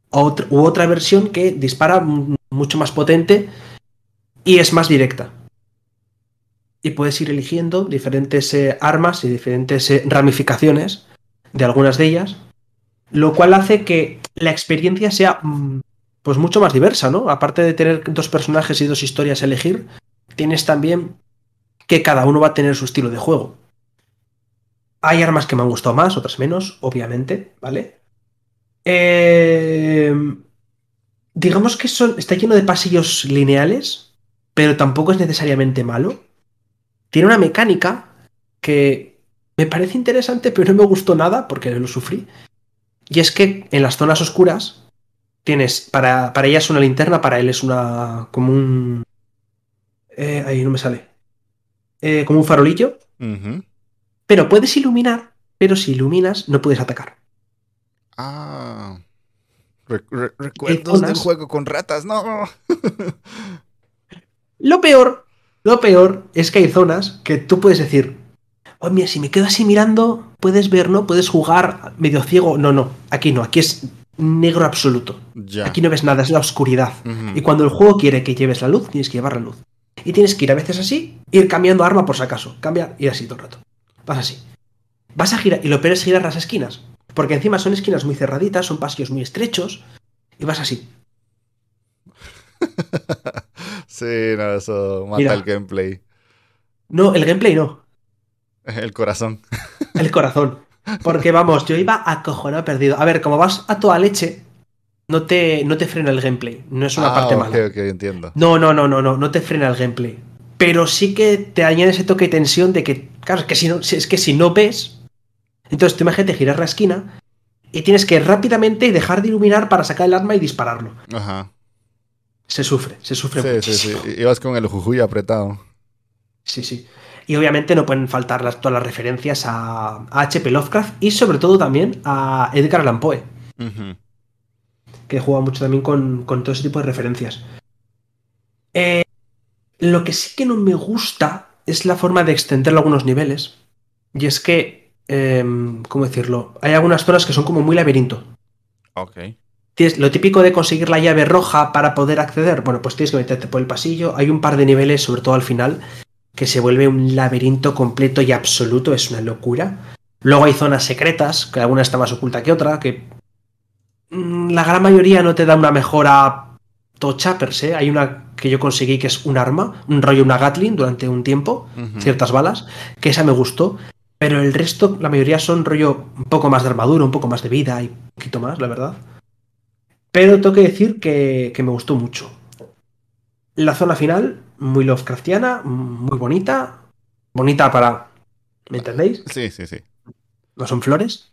Speaker 2: u otra versión que dispara mucho más potente y es más directa. Y puedes ir eligiendo diferentes armas y diferentes ramificaciones de algunas de ellas Lo cual hace que la experiencia sea mm, pues mucho más diversa, ¿no? Aparte de tener dos personajes y dos historias a elegir, tienes también que cada uno va a tener su estilo de juego. Hay armas que me han gustado más, otras menos, obviamente, ¿vale? Eh, digamos que son, está lleno de pasillos lineales, pero tampoco es necesariamente malo. Tiene una mecánica que me parece interesante, pero no me gustó nada porque lo sufrí. Y es que en las zonas oscuras tienes, para, para ella es una linterna, para él es una, como un... Eh, ahí no me sale. Eh, como un farolillo. Pero puedes iluminar, pero si iluminas no puedes atacar.
Speaker 1: Ah. recuerdos del juego con ratas, no. (laughs)
Speaker 2: lo peor, lo peor es que hay zonas que tú puedes decir, oh, mira, si me quedo así mirando, puedes ver, ¿no? Puedes jugar medio ciego. No, no, aquí no, aquí es negro absoluto. Aquí no ves nada, es la oscuridad. Y cuando el juego quiere que lleves la luz, tienes que llevar la luz. Y tienes que ir a veces así, ir cambiando arma por si acaso. Cambiar, ir así todo el rato. Vas así. Vas a girar, y lo peor es girar las esquinas. Porque encima son esquinas muy cerraditas, son pasillos muy estrechos, y vas así. (laughs)
Speaker 1: sí, no, eso mata el gameplay.
Speaker 2: No, el gameplay no.
Speaker 1: El corazón.
Speaker 2: El corazón. Porque vamos, yo iba acojonado perdido. A ver, como vas a toda leche, no te, no te frena el gameplay. No es una ah, parte mala.
Speaker 1: Ok, entiendo.
Speaker 2: No, no, no, no, no, no te frena el gameplay. Pero sí que te añade ese toque de tensión de que, claro, es que si no, es que si no ves, entonces tú imagínate girar la esquina y tienes que rápidamente dejar de iluminar para sacar el arma y dispararlo. Ajá. Se sufre, se sufre
Speaker 1: sí, muchísimo. Sí, sí, Ibas con el jujuy apretado.
Speaker 2: Sí, sí. Y obviamente no pueden faltar todas las referencias a, H.P. Lovecraft y sobre todo también a Edgar Allan Poe. Que juega mucho también con, todo ese tipo de referencias. Eh, lo que sí que no me gusta es la forma de extender algunos niveles. Y es que, em, ¿cómo decirlo? Hay algunas zonas que son como muy laberinto.
Speaker 1: Ok.
Speaker 2: Tienes lo típico de conseguir la llave roja para poder acceder. Bueno, pues tienes que meterte por el pasillo. Hay un par de niveles, sobre todo al final, que se vuelve un laberinto completo y absoluto, es una locura. Luego hay zonas secretas, que alguna está más oculta que otra, que mm, la gran mayoría no te da una mejora tocha per se. Hay una que yo conseguí que es un arma, un rollo una Gatling durante un tiempo, ciertas balas, que esa me gustó. Pero el resto, la mayoría son rollo un poco más de armadura, un poco más de vida y un poquito más, la verdad. Pero tengo que decir que, que me gustó mucho. La zona final, muy Lovecraftiana, muy bonita. Bonita para. ¿Me entendéis?
Speaker 1: Sí, sí, sí.
Speaker 2: No son flores.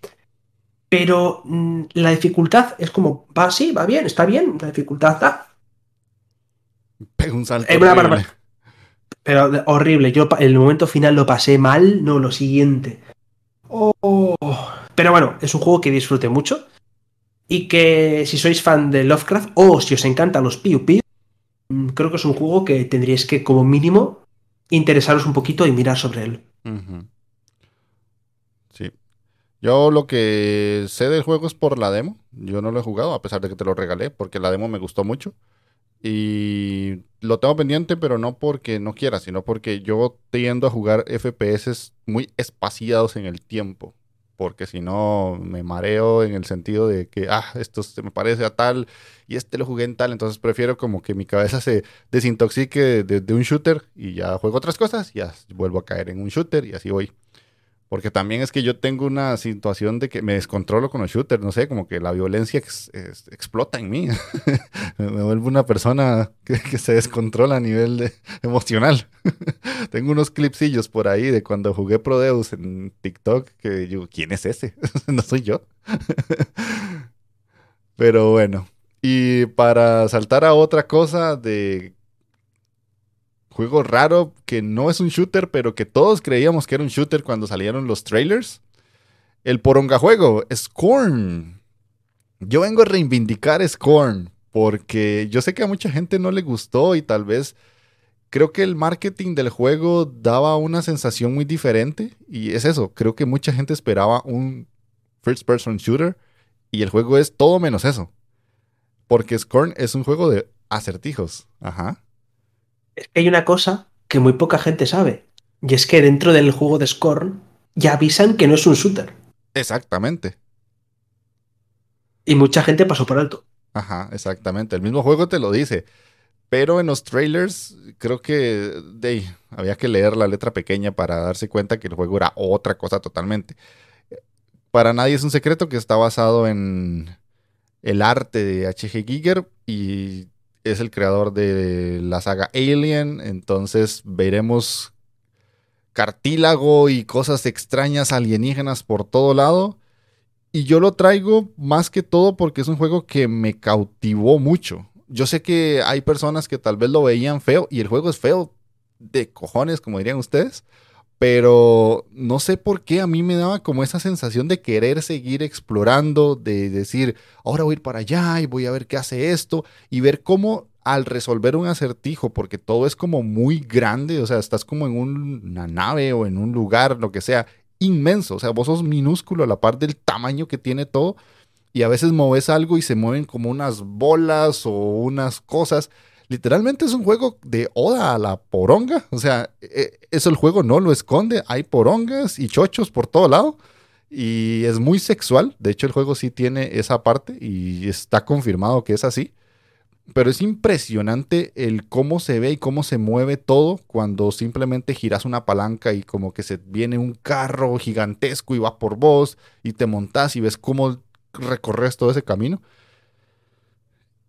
Speaker 2: Pero mm, la dificultad es como, va así, va bien, está bien. La dificultad está.
Speaker 1: Pega un salto. horrible.
Speaker 2: Pero horrible. Yo el momento final lo pasé mal, no lo siguiente. Oh. Pero bueno, es un juego que disfrute mucho. Y que si sois fan de Lovecraft o si os encantan los Piu Piu, creo que es un juego que tendríais que, como mínimo, interesaros un poquito y mirar sobre él.
Speaker 1: Sí. Yo lo que sé del juego es por la demo. Yo no lo he jugado, a pesar de que te lo regalé, porque la demo me gustó mucho. Y lo tengo pendiente, pero no porque no quiera, sino porque yo tiendo a jugar FPS muy espaciados en el tiempo porque si no me mareo en el sentido de que, ah, esto se me parece a tal y este lo jugué en tal, entonces prefiero como que mi cabeza se desintoxique de, un shooter y ya juego otras cosas, y ya vuelvo a caer en un shooter y así voy. Porque también es que yo tengo una situación de que me descontrolo con los shooters, no sé, como que la violencia explota en mí. (laughs) me vuelvo una persona que, se descontrola a nivel emocional. (laughs) tengo unos clipsillos por ahí de cuando jugué Prodeus en TikTok que digo, ¿quién es ese? (laughs) no soy yo. Pero bueno. Y para saltar a otra cosa de juego raro que no es un shooter, pero que todos creíamos que era un shooter cuando salieron los trailers. El poronga juego, Scorn. Yo vengo a reivindicar Scorn porque yo sé que a mucha gente no le gustó y tal vez creo que el marketing del juego daba una sensación muy diferente y es eso, creo que mucha gente esperaba un first person shooter y el juego es todo menos eso. Porque Scorn es un juego de acertijos. Ajá
Speaker 2: hay una cosa que muy poca gente sabe. Y es que dentro del juego de Scorn ya avisan que no es un shooter.
Speaker 1: Exactamente.
Speaker 2: Y mucha gente pasó por alto.
Speaker 1: Ajá, exactamente. El mismo juego te lo dice. Pero en los trailers creo que había que leer la letra pequeña para darse cuenta que el juego era otra cosa totalmente. Para nadie es un secreto que está basado en el arte de H.G. Giger y es el creador de la saga Alien. Entonces veremos cartílago y cosas extrañas alienígenas por todo lado. Y yo lo traigo más que todo porque es un juego que me cautivó mucho. Yo sé que hay personas que tal vez lo veían feo y el juego es feo de cojones, como dirían ustedes. Pero no sé por qué a mí me daba como esa sensación de querer seguir explorando, de decir, ahora voy a ir para allá y voy a ver qué hace esto y ver cómo al resolver un acertijo, porque todo es como muy grande, o sea, estás como en una nave o en un lugar, lo que sea, inmenso, o sea, vos sos minúsculo a la par del tamaño que tiene todo, y a veces moves algo y se mueven como unas bolas o unas cosas. Literalmente es un juego de oda a la poronga, o sea, e, eso el juego no lo esconde, hay porongas y chochos por todo lado. Y es muy sexual, de hecho el juego sí tiene esa parte y está confirmado que es así pero es impresionante el cómo se ve y cómo se mueve todo cuando simplemente giras una palanca y como que se viene un carro gigantesco y va por vos y te montas y ves cómo recorres todo ese camino.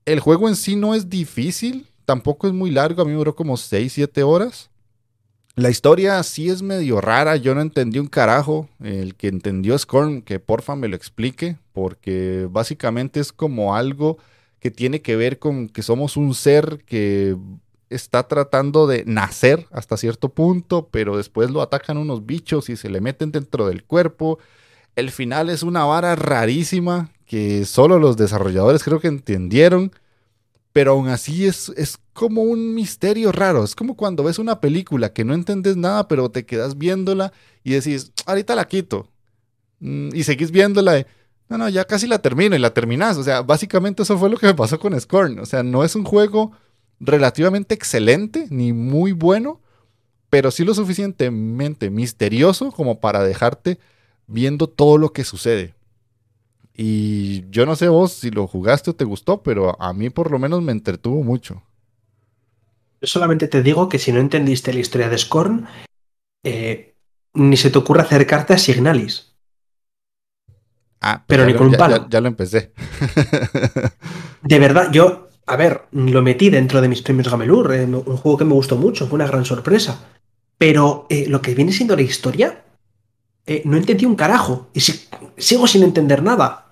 Speaker 1: El juego en sí no es difícil, tampoco es muy largo, a mí me duró como 6, 7 horas. La historia sí es medio rara, yo no entendí un carajo. El que entendió Scorn, que porfa me lo explique, porque básicamente es como algo que tiene que ver con que somos un ser que está tratando de nacer hasta cierto punto, pero después lo atacan unos bichos y se le meten dentro del cuerpo. El final es una vara rarísima que solo los desarrolladores creo que entendieron, pero aún así es, es como un misterio raro. Es como cuando ves una película que no entiendes nada, pero te quedas viéndola y decís, ahorita la quito. Mm, y seguís viéndola. No, no, ya casi la termino y la terminas. O sea, básicamente eso fue lo que me pasó con Scorn. O sea, no es un juego relativamente excelente ni muy bueno, pero sí lo suficientemente misterioso como para dejarte viendo todo lo que sucede. Y yo no sé vos si lo jugaste o te gustó, pero a mí por lo menos me entretuvo mucho.
Speaker 2: Yo solamente te digo que si no entendiste la historia de Scorn, eh, ni se te ocurre acercarte a Signalis.
Speaker 1: Ah, pero ni con un palo. Ya, lo empecé. (laughs)
Speaker 2: de verdad, yo, a ver, lo metí dentro de mis premios Gamelur, eh, un juego que me gustó mucho, fue una gran sorpresa. Pero eh, lo que viene siendo la historia, eh, no entendí un carajo. Y sigo sin entender nada.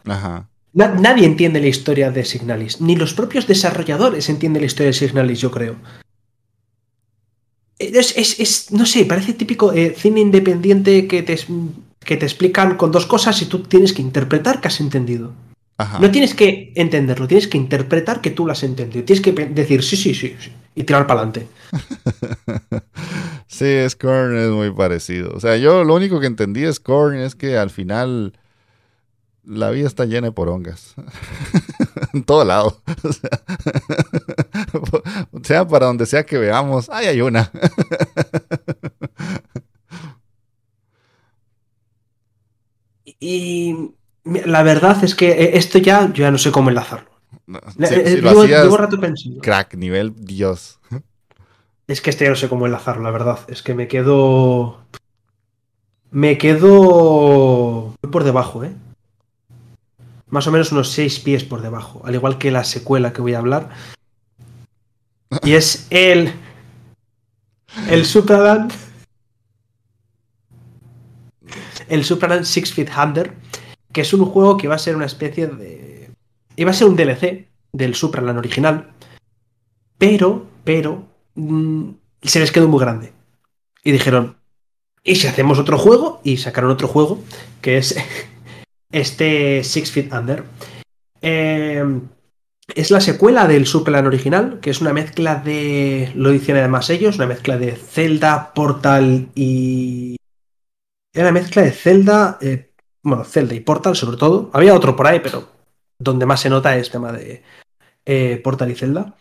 Speaker 2: nadie entiende la historia de Signalis. Ni los propios desarrolladores entienden la historia de Signalis, yo creo. Es, es no sé, parece típico cine independiente que te que te explican con dos cosas y tú tienes que interpretar que has entendido. No tienes que entenderlo, tienes que interpretar que tú lo has entendido. Tienes que decir sí, sí, sí, sí y tirar para adelante. (laughs)
Speaker 1: sí, Scorn es muy parecido. O sea, yo lo único que entendí de Scorn es que al final la vida está llena de porongas. (laughs) en todo lado. (laughs) O sea, para donde sea que veamos, ahí hay una.
Speaker 2: Y la verdad es que eh, esto ya, yo ya no sé cómo enlazarlo.
Speaker 1: Eh, llevo, rato pensando. Crack, nivel Dios. (laughs)
Speaker 2: Es que este ya no sé cómo enlazarlo, la verdad. Es que me quedo. Me quedo. por debajo, ¿eh? Más o menos unos seis pies por debajo. Al igual que la secuela que voy a hablar. Y es el. (laughs) El Superland el Superman Six Feet Under, que es un juego que va a ser una especie de... Iba a ser un DLC del Superman original, pero, pero, mm, se les quedó muy grande. Y dijeron, ¿y si hacemos otro juego? Y sacaron otro juego, que es (laughs) este Six Feet Under. Eh, es la secuela del Superman original, que es una mezcla de, lo dicen además ellos, una mezcla de Zelda, Portal y era mezcla de Zelda, eh, bueno, Zelda y Portal sobre todo. Había otro por ahí, pero donde más se nota es tema de eh, Portal y Zelda.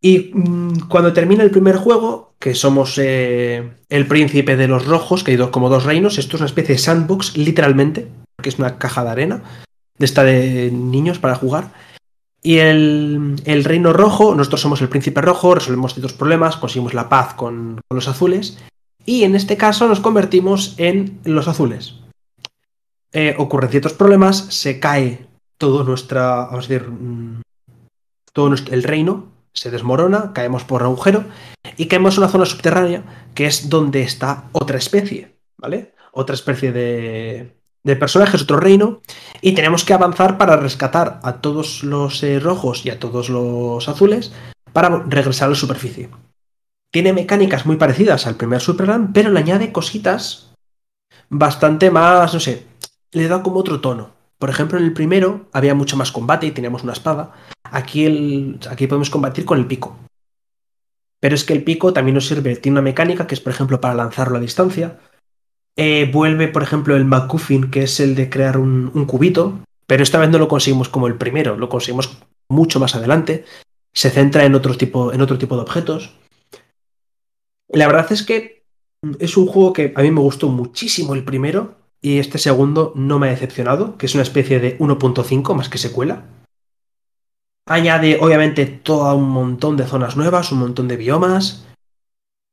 Speaker 2: Y mm, cuando termina el primer juego, que somos eh, el príncipe de los rojos, que hay dos, como dos reinos, esto es una especie de sandbox, literalmente, que es una caja de arena. de esta de niños para jugar. Y el, el, reino rojo, nosotros somos el príncipe rojo, resolvemos ciertos problemas, conseguimos la paz con, con los azules. Y en este caso nos convertimos en los azules. Eh, ocurren ciertos problemas, se cae todo nuestra, vamos a decir, mm, todo el reino, se desmorona, caemos por agujero y caemos en una zona subterránea que es donde está otra especie, ¿vale? Otra especie de, de personajes, otro reino, y tenemos que avanzar para rescatar a todos los eh, rojos y a todos los azules para regresar a la superficie. Tiene mecánicas muy parecidas al primer Superman, pero le añade cositas bastante más, no sé, le da como otro tono. Por ejemplo, en el primero había mucho más combate y teníamos una espada. Aquí, el, aquí podemos combatir con el pico. Pero es que el pico también nos sirve, tiene una mecánica que es, por ejemplo, para lanzarlo a distancia. Eh, vuelve, por ejemplo, el McCuffin, que es el de crear un, un, cubito, pero esta vez no lo conseguimos como el primero, lo conseguimos mucho más adelante. Se centra en otro tipo, en otro tipo de objetos. La verdad es que es un juego que a mí me gustó muchísimo el primero, y este segundo no me ha decepcionado, que es una especie de 1.5 más que secuela. Añade obviamente todo un montón de zonas nuevas, un montón de biomas.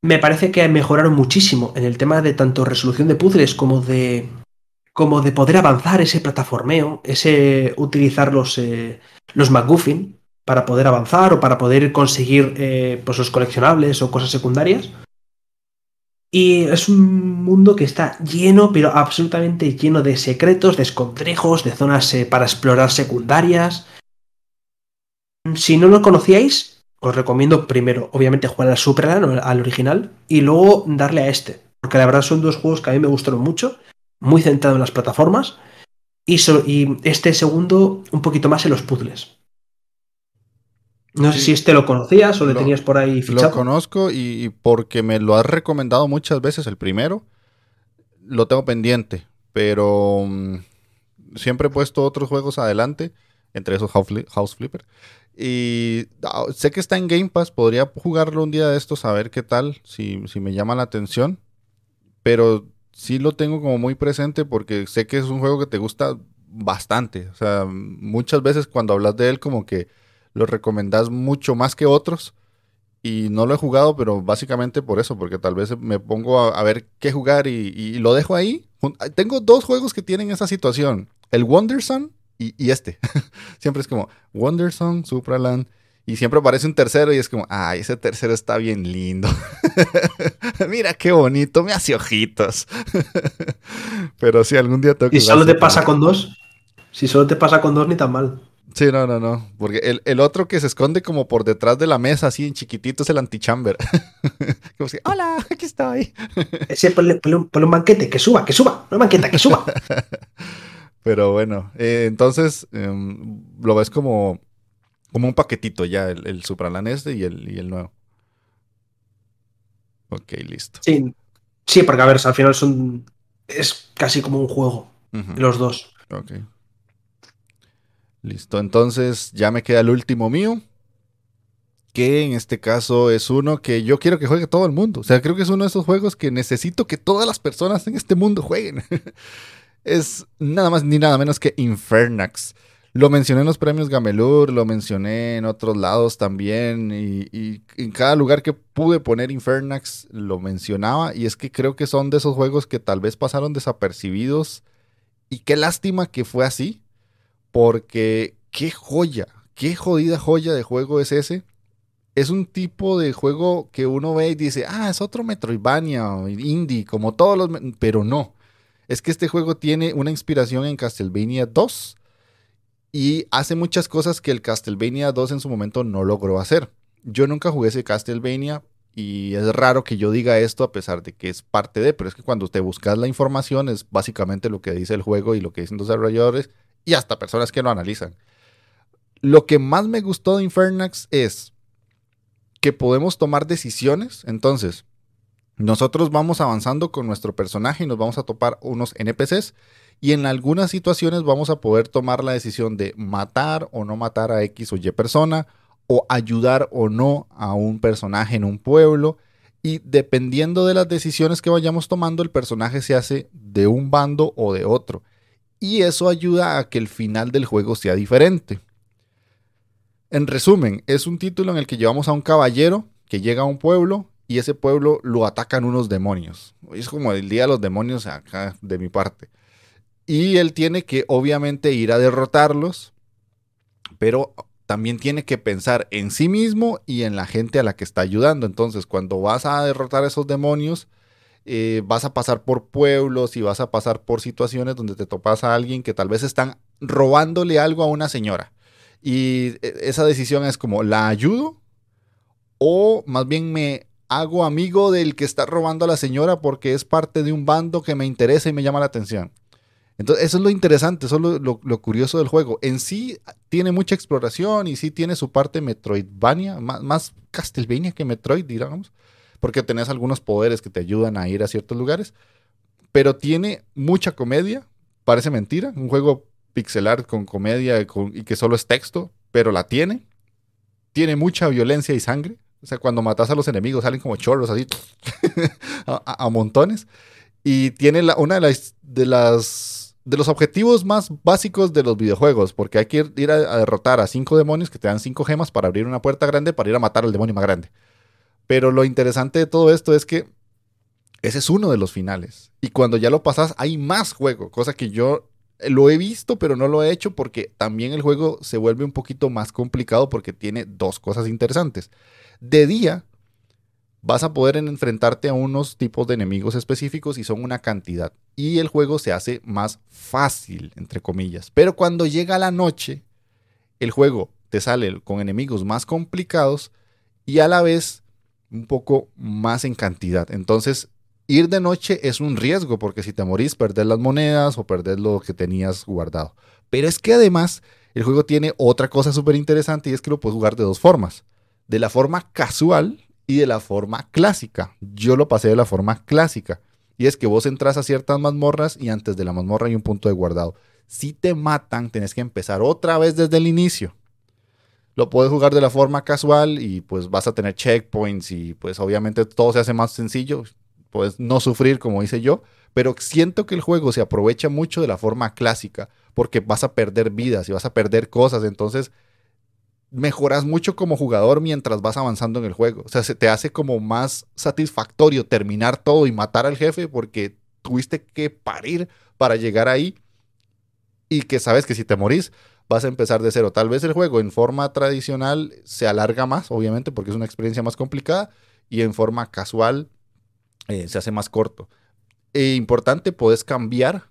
Speaker 2: Me parece que mejoraron muchísimo en el tema de tanto resolución de puzzles como de como de poder avanzar ese plataformeo, ese utilizar los, eh, los McGuffin para poder avanzar o para poder conseguir eh, pues los coleccionables o cosas secundarias. Y es un mundo que está lleno, pero absolutamente lleno de secretos, de escondrijos, de zonas eh, para explorar secundarias. Si no lo conocíais, os recomiendo primero, obviamente, jugar al Superland, al original, y luego darle a este. Porque la verdad son dos juegos que a mí me gustaron mucho, muy centrado en las plataformas, y, y este segundo un poquito más en los puzzles. No sé si este lo conocías o le tenías por ahí fichado.
Speaker 1: Lo conozco y, porque me lo has recomendado muchas veces el primero, lo tengo pendiente, pero mm, siempre he puesto otros juegos adelante, entre esos House Flipper. Y ah, sé que está en Game Pass, podría jugarlo un día de estos a ver qué tal, si, si me llama la atención, pero sí lo tengo como muy presente porque sé que es un juego que te gusta bastante. O sea, muchas veces cuando hablas de él como que lo recomendás mucho más que otros. Y no lo he jugado, pero básicamente por eso, porque tal vez me pongo a, ver qué jugar y, lo dejo ahí. Tengo dos juegos que tienen esa situación. El Wonderson y, y este. (laughs) siempre es como Wonderson, Supraland. Y siempre aparece un tercero y es como, ay, ese tercero está bien lindo. (laughs) Mira qué bonito, me hace ojitos. (laughs) pero si algún día tengo
Speaker 2: que... ¿Y solo te pasa con dos? Si solo te pasa con dos, ni tan mal.
Speaker 1: Sí, no, no, no. Porque el, otro que se esconde como por detrás de la mesa, así en chiquitito, es el antichamber. (laughs) como si, hola, aquí estoy.
Speaker 2: Ese, ponle, un, banquete, que suba, que suba, no banqueta, que suba. (laughs)
Speaker 1: Pero bueno, eh, entonces em, lo ves como, como un paquetito ya, el, el este y el, y el nuevo. Ok, listo.
Speaker 2: Sí, sí, porque a ver, al final son. Es casi como un juego, los dos.
Speaker 1: Ok. Listo, entonces ya me queda el último mío, que en este caso es uno que yo quiero que juegue todo el mundo. O sea, creo que es uno de esos juegos que necesito que todas las personas en este mundo jueguen. (laughs) es nada más ni nada menos que Infernax. Lo mencioné en los premios Gamelur, lo mencioné en otros lados también, y, y, en cada lugar que pude poner Infernax lo mencionaba, y es que creo que son de esos juegos que tal vez pasaron desapercibidos, y qué lástima que fue así, porque qué joya, qué jodida joya de juego es ese. Es un tipo de juego que uno ve y dice, ah, es otro Metroidvania, indie, como todos los... Pero no. Es que este juego tiene una inspiración en Castlevania 2 y hace muchas cosas que el Castlevania 2 en su momento no logró hacer. Yo nunca jugué ese Castlevania y es raro que yo diga esto a pesar de que es parte de, pero es que cuando te buscas la información es básicamente lo que dice el juego y lo que dicen los desarrolladores y hasta personas que lo analizan. Lo que más me gustó de Infernax es que podemos tomar decisiones. Entonces, nosotros vamos avanzando con nuestro personaje y nos vamos a topar unos NPCs y en algunas situaciones vamos a poder tomar la decisión de matar o no matar a X o Y persona o ayudar o no a un personaje en un pueblo y dependiendo de las decisiones que vayamos tomando el personaje se hace de un bando o de otro y eso ayuda a que el final del juego sea diferente. En resumen, es un título en el que llevamos a un caballero que llega a un pueblo y ese pueblo lo atacan unos demonios. Es como el día de los demonios acá de mi parte. Y él tiene que obviamente ir a derrotarlos, pero también tiene que pensar en sí mismo y en la gente a la que está ayudando. Entonces, cuando vas a derrotar a esos demonios, eh, vas a pasar por pueblos y vas a pasar por situaciones donde te topas a alguien que tal vez están robándole algo a una señora. Y eh, esa decisión es como, ¿la ayudo? O más bien me hago amigo del que está robando a la señora porque es parte de un bando que me interesa y me llama la atención. Entonces, eso es lo interesante, eso es lo, curioso del juego. En sí tiene mucha exploración y sí tiene su parte Metroidvania, más, Castlevania que Metroid, digamos, porque tenés algunos poderes que te ayudan a ir a ciertos lugares, pero tiene mucha comedia, parece mentira, un juego pixelar con comedia y que solo es texto, pero la tiene. Tiene mucha violencia y sangre. O sea, cuando matas a los enemigos salen como chorros así (laughs) a, montones. Y tiene una de las, de las de los objetivos más básicos de los videojuegos, porque hay que ir a, derrotar a cinco demonios que te dan cinco gemas para abrir una puerta grande para ir a matar al demonio más grande. Pero lo interesante de todo esto es que ese es uno de los finales. Y cuando ya lo pasas, hay más juego, cosa que yo lo he visto, pero no lo he hecho porque también el juego se vuelve un poquito más complicado porque tiene dos cosas interesantes. De día, vas a poder enfrentarte a unos tipos de enemigos específicos y son una cantidad. Y el juego se hace más fácil, entre comillas. Pero cuando llega la noche, el juego te sale con enemigos más complicados y a la vez un poco más en cantidad. Entonces, ir de noche es un riesgo porque si te morís, perdés las monedas o perdés lo que tenías guardado. Pero es que además el juego tiene otra cosa súper interesante y es que lo puedes jugar de dos formas. De la forma casual, y de la forma clásica. Yo lo pasé de la forma clásica. Y es que vos entras a ciertas mazmorras y antes de la mazmorra hay un punto de guardado. Si te matan, tenés que empezar otra vez desde el inicio. Lo puedes jugar de la forma casual y pues vas a tener checkpoints y pues obviamente todo se hace más sencillo. Puedes no sufrir como hice yo, pero siento que el juego se aprovecha mucho de la forma clásica porque vas a perder vidas y vas a perder cosas. Entonces mejoras mucho como jugador mientras vas avanzando en el juego. O sea, se te hace como más satisfactorio terminar todo y matar al jefe porque tuviste que parir para llegar ahí y que sabes que si te morís vas a empezar de cero. Tal vez el juego en forma tradicional se alarga más, obviamente, porque es una experiencia más complicada y en forma casual eh, se hace más corto. E importante, puedes cambiar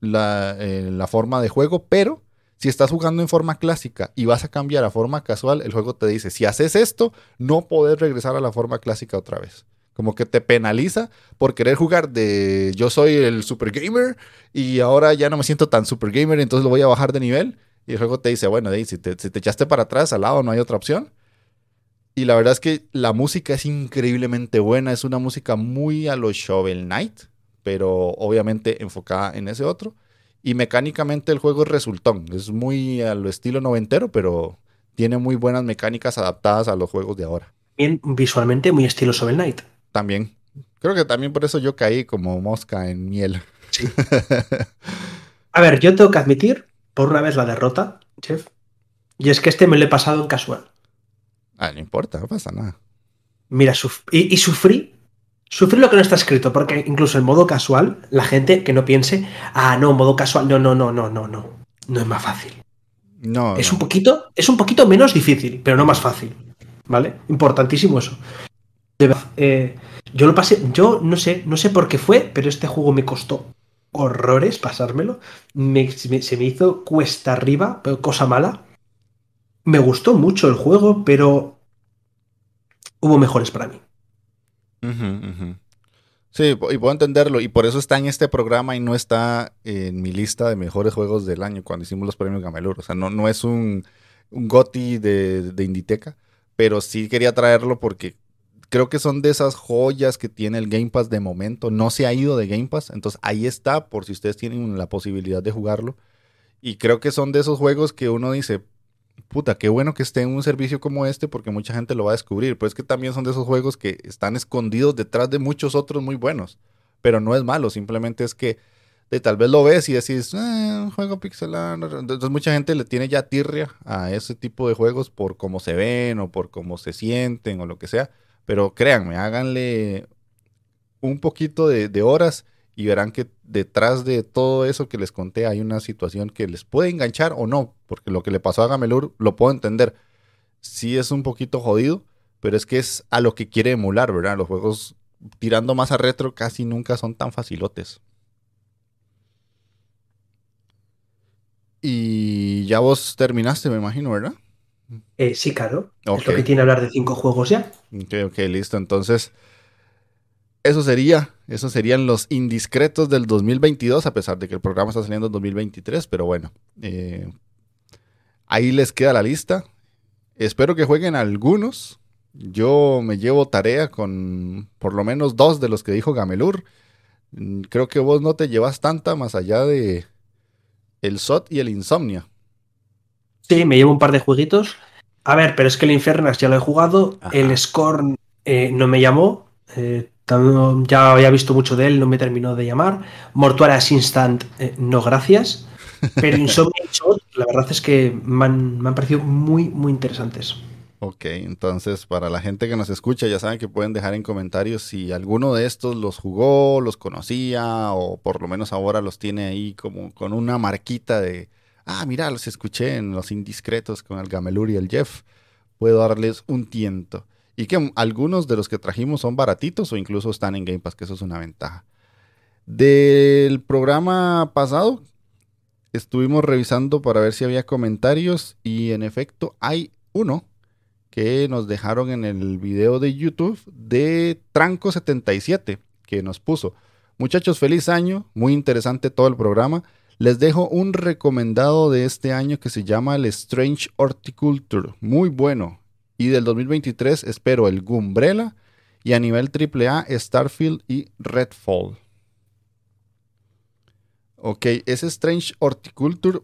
Speaker 1: la, eh, la forma de juego, pero si estás jugando en forma clásica y vas a cambiar a forma casual, el juego te dice, si haces esto, no podés regresar a la forma clásica otra vez. Como que te penaliza por querer jugar de yo soy el super gamer y ahora ya no me siento tan super gamer, entonces lo voy a bajar de nivel. Y el juego te dice, bueno, si, te, si te echaste para atrás, al lado no hay otra opción. Y la verdad es que la música es increíblemente buena. Es una música muy a lo Shovel Knight, pero obviamente enfocada en ese otro. Y mecánicamente el juego es resultón. Es muy a lo estilo noventero, pero tiene muy buenas mecánicas adaptadas a los juegos de ahora.
Speaker 2: Bien, visualmente muy estilo Shovel Knight.
Speaker 1: También. Creo que también por eso yo caí como mosca en miel. Sí. (laughs)
Speaker 2: a ver, yo tengo que admitir, por una vez la derrota, chef. Y es que este me lo he pasado en casual.
Speaker 1: Ah, no importa, no pasa nada.
Speaker 2: Mira, y sufrí Sufrir lo que no está escrito, porque incluso en modo casual, la gente que no piense, ah, no, modo casual, no, no, no, no, no, no. No es más fácil.
Speaker 1: No.
Speaker 2: Es un poquito, es un poquito menos difícil, pero no más fácil. ¿Vale? Importantísimo eso. Eh, yo lo pasé, yo no sé, no sé por qué fue, pero este juego me costó horrores pasármelo. se me hizo cuesta arriba, cosa mala. Me gustó mucho el juego, pero hubo mejores para mí.
Speaker 1: Sí, y puedo entenderlo. Y por eso está en este programa y no está en mi lista de mejores juegos del año cuando hicimos los premios Gamelur. O sea, no, no es un, un GOTI de, de Inditeca, pero sí quería traerlo porque creo que son de esas joyas que tiene el Game Pass de momento. No se ha ido de Game Pass, entonces ahí está por si ustedes tienen la posibilidad de jugarlo. Y creo que son de esos juegos que uno dice, puta, qué bueno que esté en un servicio como este porque mucha gente lo va a descubrir. Pero es que también son de esos juegos que están escondidos detrás de muchos otros muy buenos. Pero no es malo, simplemente es que de tal vez lo ves y decís, eh, juego pixelar. Entonces mucha gente le tiene ya tirria a ese tipo de juegos por cómo se ven o por cómo se sienten o lo que sea. Pero créanme, háganle un poquito de, horas y verán que detrás de todo eso que les conté hay una situación que les puede enganchar o no, porque lo que le pasó a Gamelur lo puedo entender. Sí es un poquito jodido, pero es que es a lo que quiere emular, ¿verdad? Los juegos tirando más a retro casi nunca son tan facilotes. Y ya vos terminaste, me imagino, ¿verdad?
Speaker 2: Eh, sí, claro. Es lo que tiene hablar de cinco juegos ya.
Speaker 1: Ok, ok, listo. Entonces, eso sería, eso serían los indiscretos del 2022, a pesar de que el programa está saliendo en 2023, pero bueno, eh, ahí les queda la lista. Espero que jueguen algunos. Yo me llevo tarea con por lo menos dos de los que dijo Gamelur. Mm, creo que vos no te llevas tanta más allá de el SOT y el Insomnia.
Speaker 2: Sí, me llevo un par de jueguitos. A ver, pero es que el Infernas ya lo he jugado. El Scorn eh, no me llamó. Eh, ya había visto mucho de él, no me terminó de llamar. Mortuarias Instant, eh, no gracias. (laughs) Pero Insomnia y SOT, la verdad es que me han, me han parecido muy, muy interesantes.
Speaker 1: Ok, entonces para la gente que nos escucha ya saben que pueden dejar en comentarios si alguno de estos los jugó, los conocía o por lo menos ahora los tiene ahí como con una marquita de, ah, mira, los escuché en Los Indiscretos con el Gamelur y el Jeff. Puedo darles un tiento. Y que algunos de los que trajimos son baratitos o incluso están en Game Pass, que eso es una ventaja. Del programa pasado estuvimos revisando para ver si había comentarios y en efecto hay uno que nos dejaron en el video de YouTube de Tranco77, que nos puso. Muchachos, feliz año, muy interesante todo el programa. Les dejo un recomendado de este año que se llama el Strange Horticulture, muy bueno. Y del 2023 espero el Gumbrella y a nivel AAA Starfield y Redfall. Ok, ese Strange Horticulture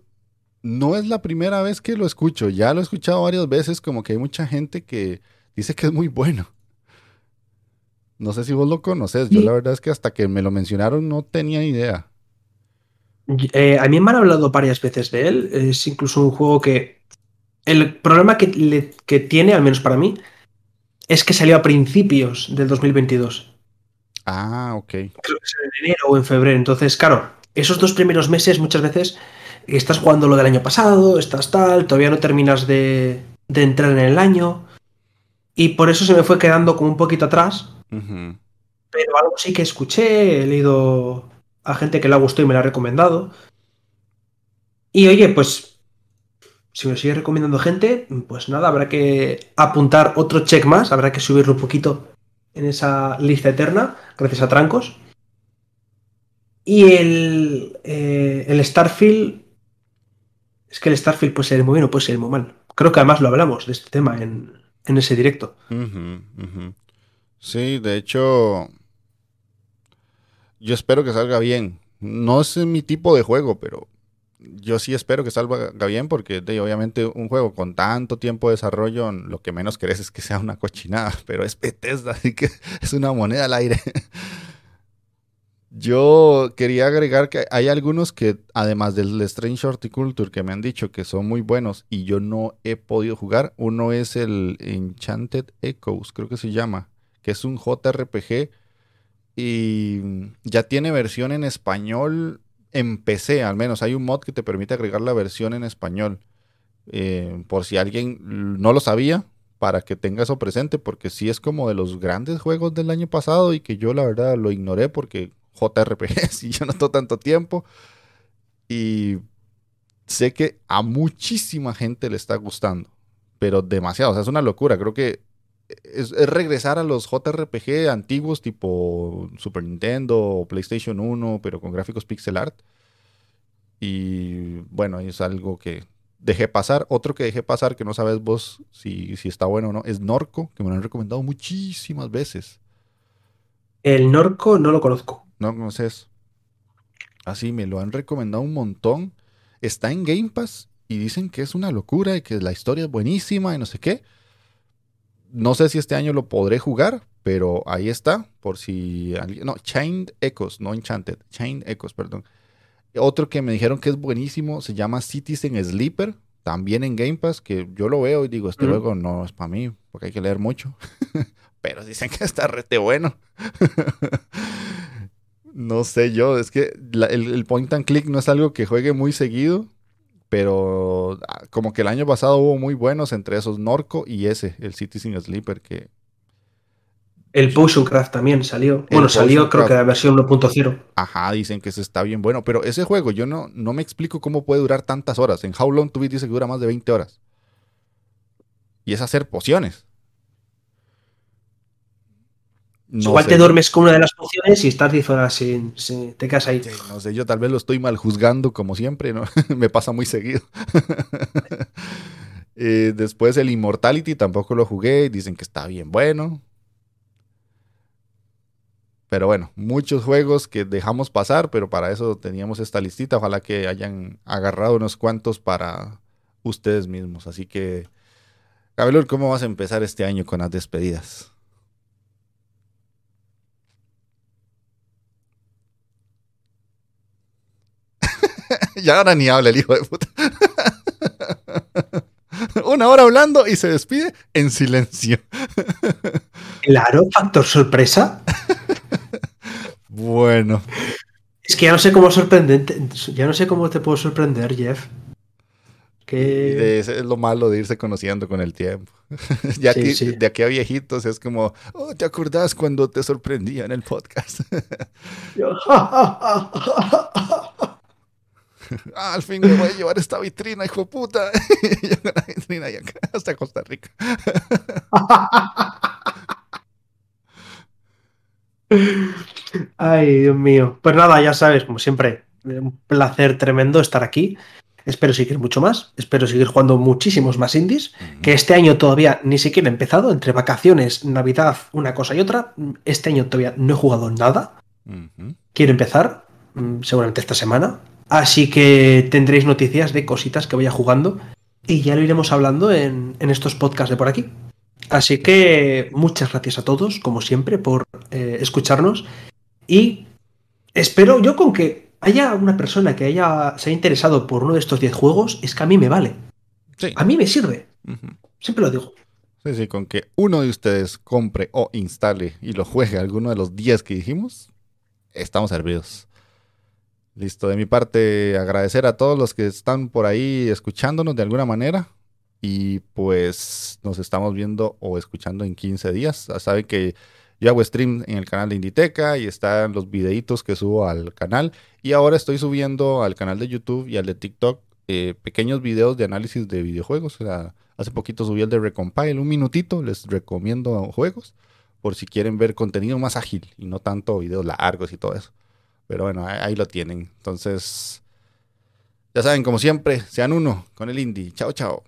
Speaker 1: no es la primera vez que lo escucho, ya lo he escuchado varias veces, como que hay mucha gente que dice que es muy bueno. No sé si vos lo conoces, yo la verdad es que hasta que me lo mencionaron no tenía idea.
Speaker 2: Eh, a mí me han hablado varias veces de él, es incluso un juego que... El problema que, que tiene, al menos para mí, es que salió a principios del 2022.
Speaker 1: Ah, ok.
Speaker 2: Creo que en enero o en febrero, entonces, claro, esos dos primeros meses muchas veces estás jugando lo del año pasado, estás tal, todavía no terminas de, entrar en el año. Y por eso se me fue quedando como un poquito atrás. Pero algo sí que escuché, he leído a gente que le ha gustado y me lo ha recomendado. Y oye, pues si me sigue recomendando gente, pues nada, habrá que apuntar otro check más, habrá que subirlo un poquito en esa lista eterna, gracias a Trancos. Y el, eh, el Starfield es que el Starfield puede ser muy bien o puede ser muy mal. Creo que además lo hablamos de este tema en, ese directo.
Speaker 1: Sí, de hecho, yo espero que salga bien. No es mi tipo de juego, pero yo sí espero que salga bien porque obviamente un juego con tanto tiempo de desarrollo, lo que menos querés es que sea una cochinada, (laughs) pero es Bethesda, así que (laughs) es una moneda al aire. Yo quería agregar que hay algunos que, además del Strange Horticulture, que me han dicho que son muy buenos y yo no he podido jugar. Uno es el Enchanted Echoes, creo que se llama, que es un JRPG y ya tiene versión en español en PC, al menos. Hay un mod que te permite agregar la versión en español. Eh, por si alguien no lo sabía, para que tenga eso presente, porque sí es como de los grandes juegos del año pasado y que yo la verdad lo ignoré porque JRPGs (laughs) y yo no tengo tanto tiempo. Y sé que a muchísima gente le está gustando, pero demasiado. O sea, es una locura. Creo que es, regresar a los JRPG antiguos tipo Super Nintendo o PlayStation 1, pero con gráficos pixel art. Y bueno, es algo que dejé pasar. Otro que dejé pasar, que no sabes vos si, si está bueno o no, es Norco, que me lo han recomendado muchísimas veces.
Speaker 2: El Norco no lo conozco.
Speaker 1: No conoces. Así me lo han recomendado un montón. Está en Game Pass y dicen que es una locura y que la historia es buenísima y no sé qué. No sé si este año lo podré jugar, pero ahí está. Por si alguien. No, Chained Echoes, no Enchanted. Chained Echoes, perdón. Otro que me dijeron que es buenísimo se llama Citizen Sleeper, también en Game Pass, que yo lo veo y digo, este juego no es para mí, porque hay que leer mucho. (laughs) Pero dicen que está rete bueno. (laughs) no sé yo, es que el, point and click no es algo que juegue muy seguido, pero ah, como que el año pasado hubo muy buenos entre esos Norco y ese, el Citizen Sleeper, que
Speaker 2: el Potioncraft también salió. bueno, salió creo que la versión 1.0.
Speaker 1: Ajá, dicen que ese está bien bueno. Pero ese juego yo no, no me explico cómo puede durar tantas horas. En How Long to Beat dice que dura más de 20 horas. Y es hacer pociones.
Speaker 2: Igual te duermes con una de las pociones y estás 10 horas sin, te quedas ahí.
Speaker 1: no sé, yo tal vez lo estoy mal juzgando como siempre, ¿no? (laughs) me pasa muy seguido. (laughs) Eh, después el Immortality tampoco lo jugué. Dicen que está bien bueno. Pero bueno, muchos juegos que dejamos pasar, pero para eso teníamos esta listita. Ojalá que hayan agarrado unos cuantos para ustedes mismos. Así que, Gabriel, ¿cómo vas a empezar este año con las despedidas? Ya ahora ni habla el hijo de puta. (laughs) Una hora hablando y se despide en silencio.
Speaker 2: claro, factor sorpresa. (laughs)
Speaker 1: Bueno.
Speaker 2: Es que ya no sé cómo sorprendente, ya no sé cómo te puedo sorprender, Jeff.
Speaker 1: Que... Es lo malo de irse conociendo con el tiempo. (laughs) ya de aquí a viejitos es como, oh, ¿te acordás cuando te sorprendía en el podcast? Al fin me voy a llevar esta vitrina, hijo de puta. (laughs) la vitrina y acá hasta Costa Rica.
Speaker 2: Ay, Dios mío. Pues nada, ya sabes, como siempre, un placer tremendo estar aquí. Espero seguir mucho más. Espero seguir jugando muchísimos más indies. Que este año todavía ni siquiera he empezado. Entre vacaciones, Navidad, una cosa y otra. Este año todavía no he jugado nada. Quiero empezar, mm, seguramente esta semana. Así que tendréis noticias de cositas que vaya jugando. Y ya lo iremos hablando en, en estos podcasts de por aquí. Así que muchas gracias a todos, como siempre, por eh, escucharnos. Y espero yo con que haya una persona que haya, se haya interesado por uno de estos 10 juegos, es que a mí me vale. A mí me sirve. Siempre lo digo.
Speaker 1: Sí, sí, con que uno de ustedes compre o instale y lo juegue alguno de los 10 que dijimos, estamos servidos. Listo, de mi parte, agradecer a todos los que están por ahí escuchándonos de alguna manera. Y pues nos estamos viendo o escuchando en 15 días. Saben que yo hago stream en el canal de Inditeca y están los videitos que subo al canal. Y ahora estoy subiendo al canal de YouTube y al de TikTok eh, pequeños videos de análisis de videojuegos. Hace poquito subí el de Recompile, un minutito. Les recomiendo juegos por si quieren ver contenido más ágil y no tanto videos largos y todo eso. Pero bueno, ahí lo tienen. Entonces, ya saben, como siempre, sean uno con el indie. Chao, chao.